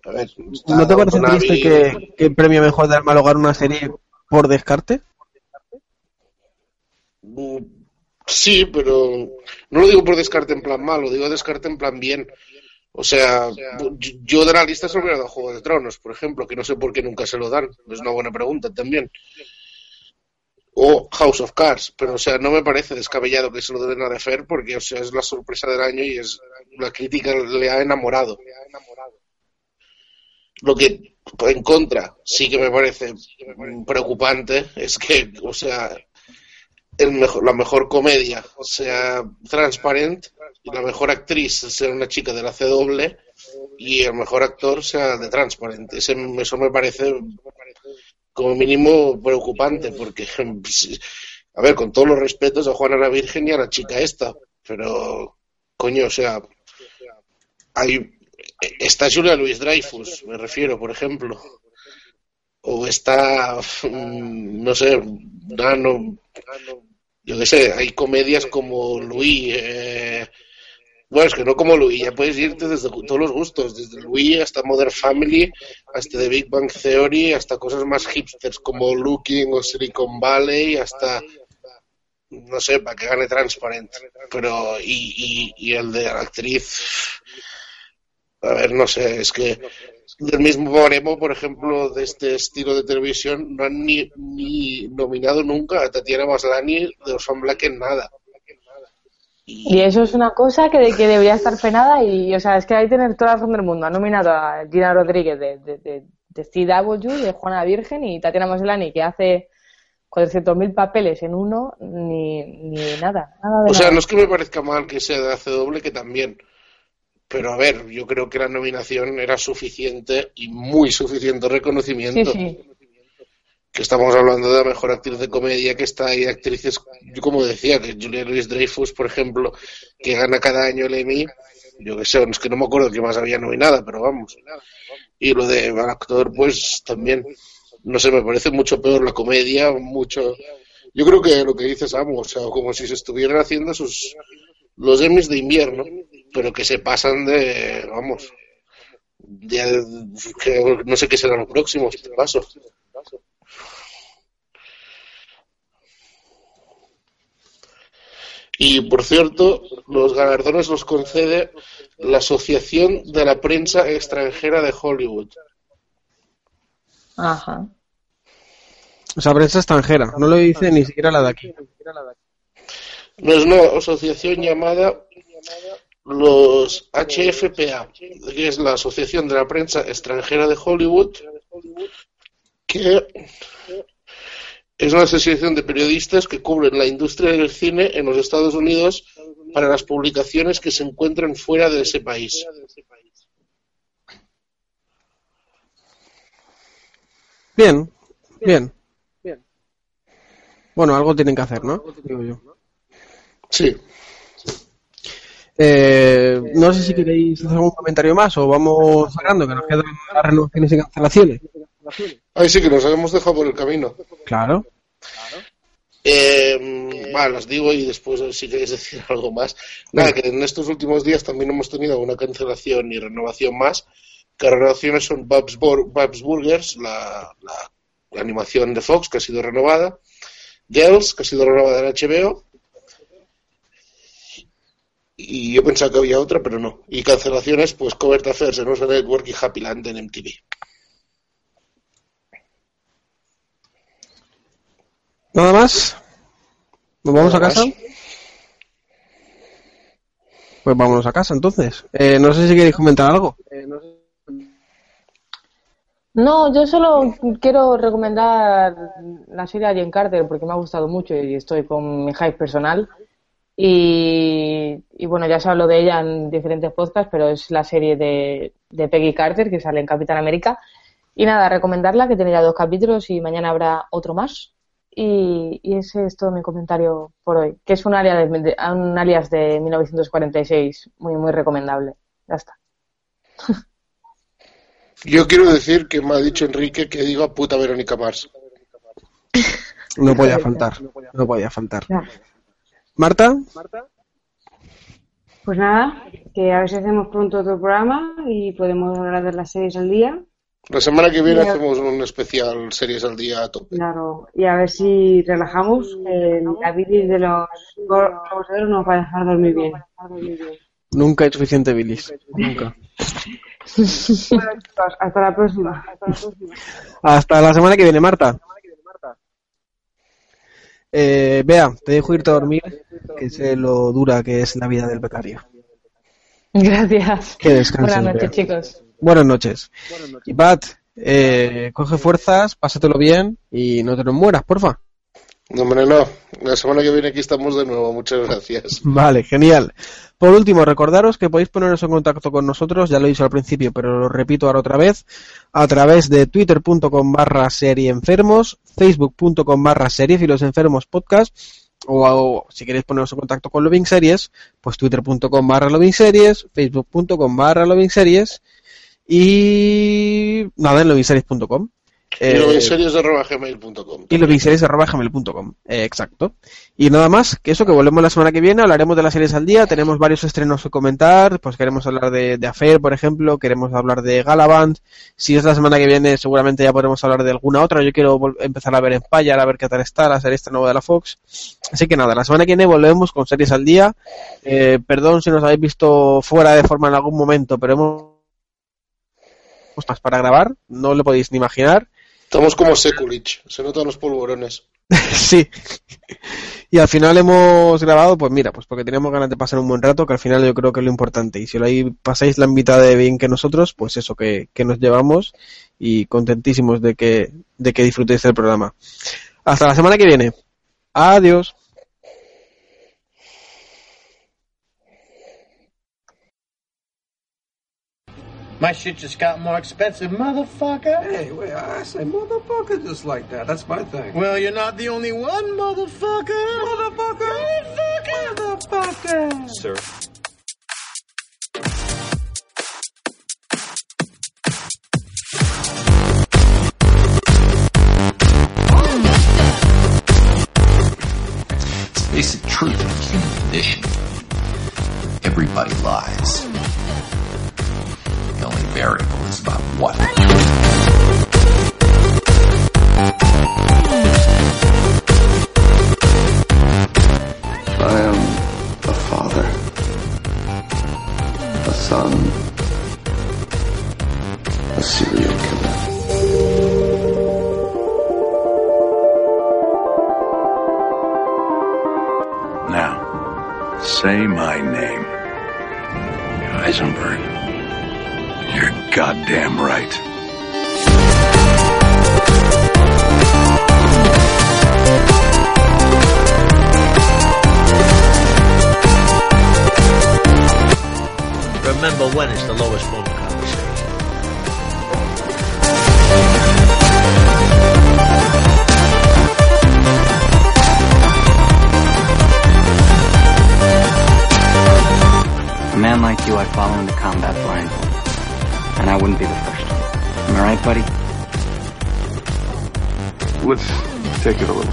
a ver, ¿No te parece triste Abbey, que, que el premio mejor de mal hogar una serie por descarte? mm, sí pero no lo digo por descarte en plan mal lo digo descarte en plan bien o sea, yo- yo de la lista se hubiera dado Juego de Tronos, por ejemplo, que no sé por qué nunca se lo dan. Es una buena pregunta también. O House of Cards, pero o sea, no me parece descabellado que se lo den a De Fer porque o sea, es la sorpresa del año y es la crítica le ha enamorado. Lo que en contra sí que me parece preocupante es que, o sea, el mejor, la mejor comedia sea Transparent y la mejor actriz sea una chica de la CW y el mejor actor sea de Transparent. Ese- eso me parece como mínimo preocupante porque, a ver, con todos los respetos a Juana la Virgen y a la chica esta, pero, coño, o sea, hay, está Julia Louis Dreyfus, me refiero, por ejemplo, o está, mm, no sé, no, no, yo qué sé, hay comedias como Louis, eh, bueno, es que no como Louis, ya puedes irte desde todos los gustos, desde Louis hasta Modern Family, hasta The Big Bang Theory, hasta cosas más hipsters como Looking o Silicon Valley, hasta, no sé, para que gane Transparent. Pero, y, y, el de la actriz, a ver, no sé, es que del mismo baremo, por ejemplo, de este estilo de televisión, no han ni, ni nominado nunca a Tatiana Maslany de Orphan Black en nada. Y eso es una cosa que, de- que debería estar penada y, o sea, es que hay que tener toda la razón del mundo. Ha nominado a Gina Rodríguez de, de, de, de CW, de Juana Virgen y Tatiana Maslany, que hace 400.000 papeles en uno, ni, ni nada. nada de O sea, nada. no es que me parezca mal que sea de ACW, que también. Pero a ver, yo creo que la nominación era suficiente y muy suficiente Sí, reconocimiento. sí. Que estamos hablando de la mejor actriz de comedia que está ahí, actrices, yo como decía, que Julia Louis Dreyfus, por ejemplo, que gana cada año el Emmy, yo que sé, es que no me acuerdo qué más había nominada, pero vamos. Y lo de al actor, pues también, no sé, me parece mucho peor la comedia, mucho. Yo creo que lo que dices, Samu, o sea, como si se estuvieran haciendo sus los Emmys de invierno, pero que se pasan de, vamos, que no sé qué será lo próximo, este Y por cierto, los galardones los concede la Asociación de la Prensa Extranjera de Hollywood. Ajá. O sea, prensa extranjera. No lo dice ni siquiera la de aquí. No es una asociación llamada los HFPA, que es la Asociación de la Prensa Extranjera de Hollywood, que es una asociación de periodistas que cubren la industria del cine en los Estados Unidos para las publicaciones que se encuentran fuera de ese país. Bien, bien. Bueno, algo tienen que hacer, ¿no? Digo yo. Sí. Eh, no sé si queréis hacer algún comentario más o vamos sacando, que nos quedan las renovaciones y cancelaciones. Ahí sí que nos habíamos dejado por el camino. Claro. Eh, bueno, os digo y después si queréis decir algo más. Nada, que en estos últimos días también hemos tenido una cancelación y renovación más. Que las renovaciones son Babs, Bur- Babs Burgers, la, la- la animación de Fox, que ha sido renovada. Girls, que ha sido renovada en HBO. Y yo pensaba que había otra, pero no. Y cancelaciones, pues Covert Affairs en USA Network y Happy Land en MTV. ¿Nada más? ¿Nos vamos a casa? más. Pues vámonos a casa entonces. Eh, no sé si queréis comentar algo. No, yo solo quiero recomendar la serie Agent Carter porque me ha gustado mucho y estoy con mi hype personal. Y, y bueno, ya se habló de ella en diferentes podcasts, pero es la serie de, de Peggy Carter que sale en Capitán América. Y nada, recomendarla, que tiene ya dos capítulos y mañana habrá otro más. Y, y ese es todo mi comentario por hoy, que es un alias de, de- un alias de 1946, muy, muy recomendable. Ya está. Yo quiero decir que me ha dicho Enrique que diga puta Verónica Mars. No podía faltar. No podía faltar. Marta, Pues nada, que a ver si hacemos pronto otro programa y podemos hablar de las series al día. La semana que viene hacemos un especial series al día a tope. Claro, y a ver si relajamos. que la bilis de los oro nos va a dejar dormir bien. nunca hay suficiente bilis. Nunca. Bueno, chicos, hasta la próxima. Hasta la semana que viene, Marta. Eh, Bea, te dejo irte a dormir, que sé lo dura que es la vida del becario. Gracias. Que descanses, Buenas noches, Bea. chicos. Buenas noches. Y Pat, eh, coge fuerzas, pásatelo bien y no te nos mueras, porfa. No, hombre, no. La semana que viene aquí estamos de nuevo. Muchas gracias. Vale, genial. Por último, recordaros que podéis poneros en contacto con nosotros, ya lo he dicho al principio, pero lo repito ahora otra vez, a través de twitter.com barra serie enfermos, facebook.com barra enfermos podcast, o, o si queréis poneros en contacto con Loving Series, pues twitter.com barra Loving Series, facebook.com barra Loving Series, y nada, en lovingseries.com. y Eh, lo en series arroba gmail.com. y lovingseries.gmail.com. Eh, exacto. Y nada más, que eso, que volvemos la semana que viene, hablaremos de las series al día, tenemos varios estrenos que comentar, pues queremos hablar de, de Affair, por ejemplo, queremos hablar de Galavant, si es la semana que viene seguramente ya podremos hablar de alguna otra, yo quiero empezar a ver Empire, a ver qué tal está, la serie esta nueva de la Fox. Así que nada, la semana que viene volvemos con series al día. Eh, perdón si nos habéis visto fuera de forma en algún momento, pero hemos cosas para grabar, no lo podéis ni imaginar. Estamos como Sekulich. Se notan los polvorones. sí. Y al final hemos grabado, pues mira, pues porque teníamos ganas de pasar un buen rato, que al final yo creo que es lo importante. Y si lo ahí pasáis la mitad de bien que nosotros, pues eso que, que nos llevamos y contentísimos de que, de que disfrutéis del programa. Hasta la semana que viene. Adiós. My shit just got more expensive, motherfucker. Hey, wait, I say motherfucker just like that. That's my thing. Well, you're not the only one, motherfucker. Motherfucker. Motherfucker. Motherfucker. Sir. It's the basic truth of human condition. Everybody lies variable. It's about what. regularly.